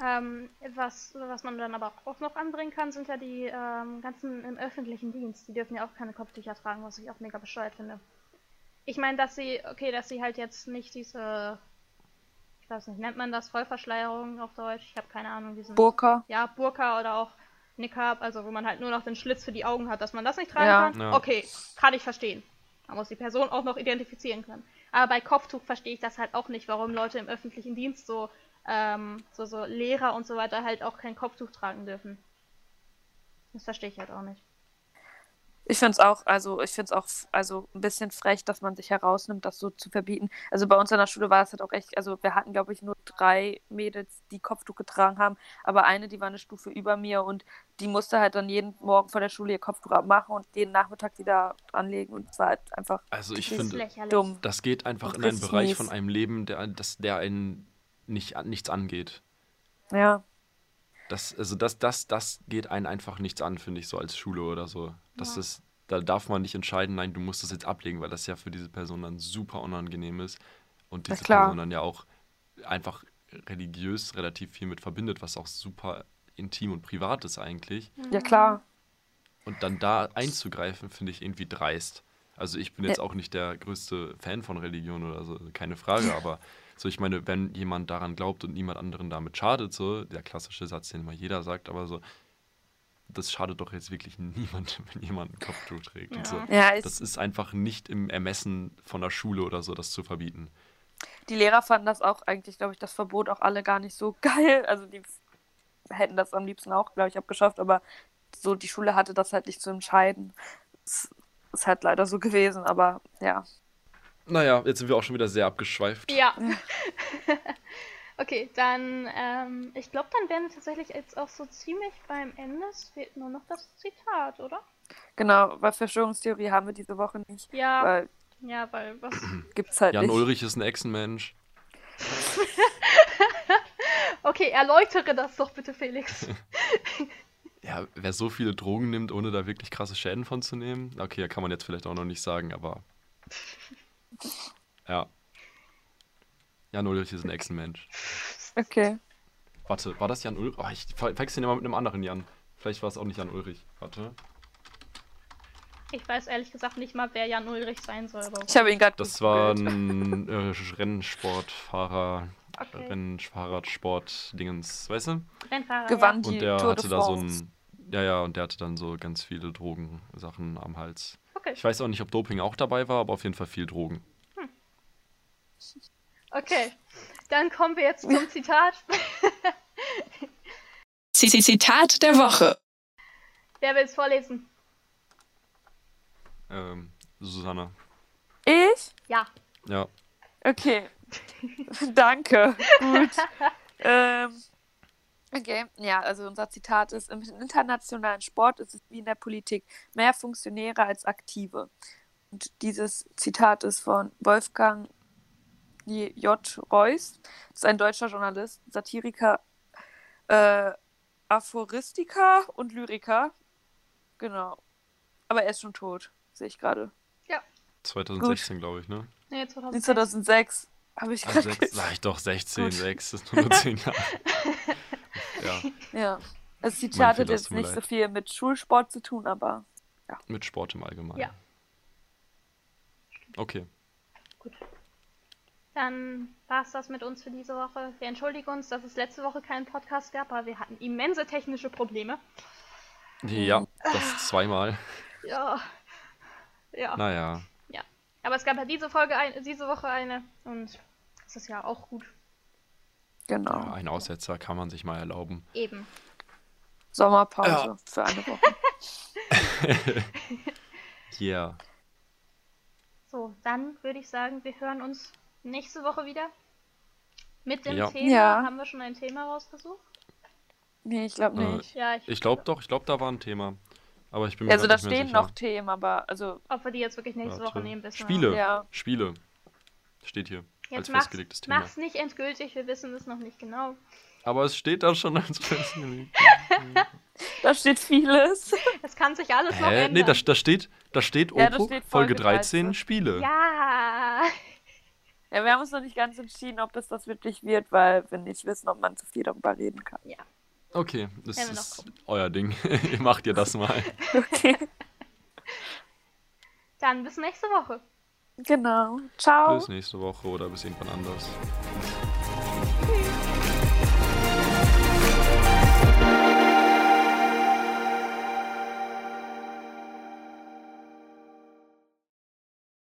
Ähm, was, was man dann aber auch noch anbringen kann, sind ja die ähm, ganzen im öffentlichen Dienst. Die dürfen ja auch keine Kopftücher tragen, was ich auch mega bescheuert finde. Ich meine, dass sie, okay, dass sie halt jetzt nicht diese, ich weiß nicht, nennt man das Vollverschleierung auf Deutsch? Ich habe keine Ahnung, diesen. Burka. ja, Burka oder auch Niqab, also wo man halt nur noch den Schlitz für die Augen hat, dass man das nicht tragen Ja. kann. Ja. Okay, kann ich verstehen. Man muss die Person auch noch identifizieren können. Aber bei Kopftuch verstehe ich das halt auch nicht, warum Leute im öffentlichen Dienst so, ähm, so, so Lehrer und so weiter halt auch kein Kopftuch tragen dürfen. Das verstehe ich halt auch nicht. Ich finde es auch, also ich finde es auch also ein bisschen frech, dass man sich herausnimmt, das so zu verbieten. Also bei uns in der Schule war es halt auch echt, also wir hatten, glaube ich, nur drei Mädels, die Kopftuch getragen haben, aber eine, die war eine Stufe über mir und die musste halt dann jeden Morgen vor der Schule ihr Kopftuch abmachen und jeden Nachmittag wieder anlegen und es war halt einfach Also ich finde, dumm. das geht einfach in einen Bereich mies. von einem Leben, der, das, der einen nicht, nichts angeht. Ja. Das, also das, das, das geht einen einfach nichts an, finde ich, so als Schule oder so. Das Ja. ist, da darf man nicht entscheiden, nein, du musst das jetzt ablegen, weil das ja für diese Person dann super unangenehm ist. Und diese. Person dann ja auch einfach religiös relativ viel mit verbindet, was auch super intim und privat ist eigentlich. Ja, klar. Und dann da einzugreifen, finde ich irgendwie dreist. Also ich bin jetzt auch nicht der größte Fan von Religion oder so, keine Frage, aber so, ich meine, wenn jemand daran glaubt und niemand anderen damit schadet, so, der klassische Satz, den immer jeder sagt, aber so, das schadet doch jetzt wirklich niemandem, wenn jemand ein Kopftuch trägt und so. Ja, Das ist einfach nicht im Ermessen von der Schule oder so, das zu verbieten. die Lehrer fanden das auch eigentlich, glaube ich, das Verbot auch alle gar nicht so geil. Also die hätten das am liebsten auch, glaube ich, abgeschafft, aber so die Schule hatte das halt nicht zu entscheiden. Es ist halt leider so gewesen, aber ja. Naja, jetzt sind wir auch schon wieder sehr abgeschweift. Ja. okay, dann, ähm, ich glaube, dann wären wir tatsächlich jetzt auch so ziemlich beim Ende. Es fehlt nur noch das Zitat, oder? Genau, weil Verschwörungstheorie haben wir diese Woche nicht, Ja, weil ja, weil was. gibt's halt Jan nicht. Ulrich ist ein Echsenmensch. Okay, erläutere das doch bitte, Felix. Ja, wer so viele Drogen nimmt, ohne da wirklich krasse Schäden von zu nehmen, okay, kann man jetzt vielleicht auch noch nicht sagen, aber. Ja. Jan Ulrich ist ein Echsenmensch. Okay. Warte, war das Jan Ulrich? Oh, ich verwechsel ihn immer mit einem anderen Jan. Vielleicht war es auch nicht Jan Ulrich. Warte. Ich weiß ehrlich gesagt nicht mal, wer Jan Ulrich sein soll. Aber Ich habe ihn gerade Das war ein äh, Rennsportfahrer, Okay. Rennfahrradsport-Dingens, weißt du? Rennfahrer. gewann Und die der Tour hatte de da so ein. Ja, ja, und der hatte dann so ganz viele Drogensachen am Hals. Okay. Ich weiß auch nicht, ob Doping auch dabei war, aber auf jeden Fall viel Drogen. okay. Dann kommen wir jetzt zum Zitat. Zitat der Woche. Wer will es vorlesen? Ähm, Susanna. Ich? Ja. Ja. Okay. Danke. Gut. ähm, okay. Ja, also unser Zitat ist, im internationalen Sport ist es wie in der Politik, mehr Funktionäre als Aktive. Und dieses Zitat ist von Wolfgang J. Reuss. Das ist ein deutscher Journalist, Satiriker, äh, Aphoristiker und Lyriker. Genau. Aber er ist schon tot, sehe ich gerade. 2016, glaube ich, ne? Nee, 2006. 2006 habe ich gerade sag ich doch, 16, 6, das ist nur 10 Jahre. ja, Ja. Fehler, hat es jetzt nicht so leid. viel mit Schulsport zu tun, aber mit Sport im Allgemeinen. Ja. Okay. Dann war es das mit uns für diese Woche. Wir entschuldigen uns, dass es letzte Woche keinen Podcast gab, aber wir hatten immense technische Probleme. Ja, das zweimal. Ja. Ja. Naja. Aber es gab ja diese Folge, ein, diese Woche eine und das ist ja auch gut. Genau. Ja, ein Aussetzer kann man sich mal erlauben. Eben. Sommerpause Ja. für eine Woche. Yeah. So, dann würde ich sagen, wir hören uns nächste Woche wieder. Mit dem Ja. Thema. Ja. Haben wir schon ein Thema rausgesucht? Nee, ich glaube Äh, nicht. Ja, ich. Ich glaube doch, ich glaube, da war ein Thema. Aber ich bin mir also da stehen noch Themen, aber also Ob wir die jetzt wirklich nächste Warte. Woche nehmen, wissen wir Spiele. ja. Spiele. Steht hier. Jetzt als mach's, festgelegtes Thema. mach's nicht endgültig, wir wissen es noch nicht genau. Aber es steht da schon als festgelegt. Da steht vieles. Es kann sich alles noch Hä? ändern. Nee, da, da steht, da steht Ja, da Opo, steht Folge Folge 13, 13. Spiele. ja. Ja, wir haben uns noch nicht ganz entschieden, ob es das wirklich wird, weil wir nicht wissen, ob man zu viel darüber reden kann. Okay, das noch ist euer Ding. Ihr macht ihr das mal. Okay. Dann bis nächste Woche. Genau. Ciao. Bis nächste Woche oder bis irgendwann anders.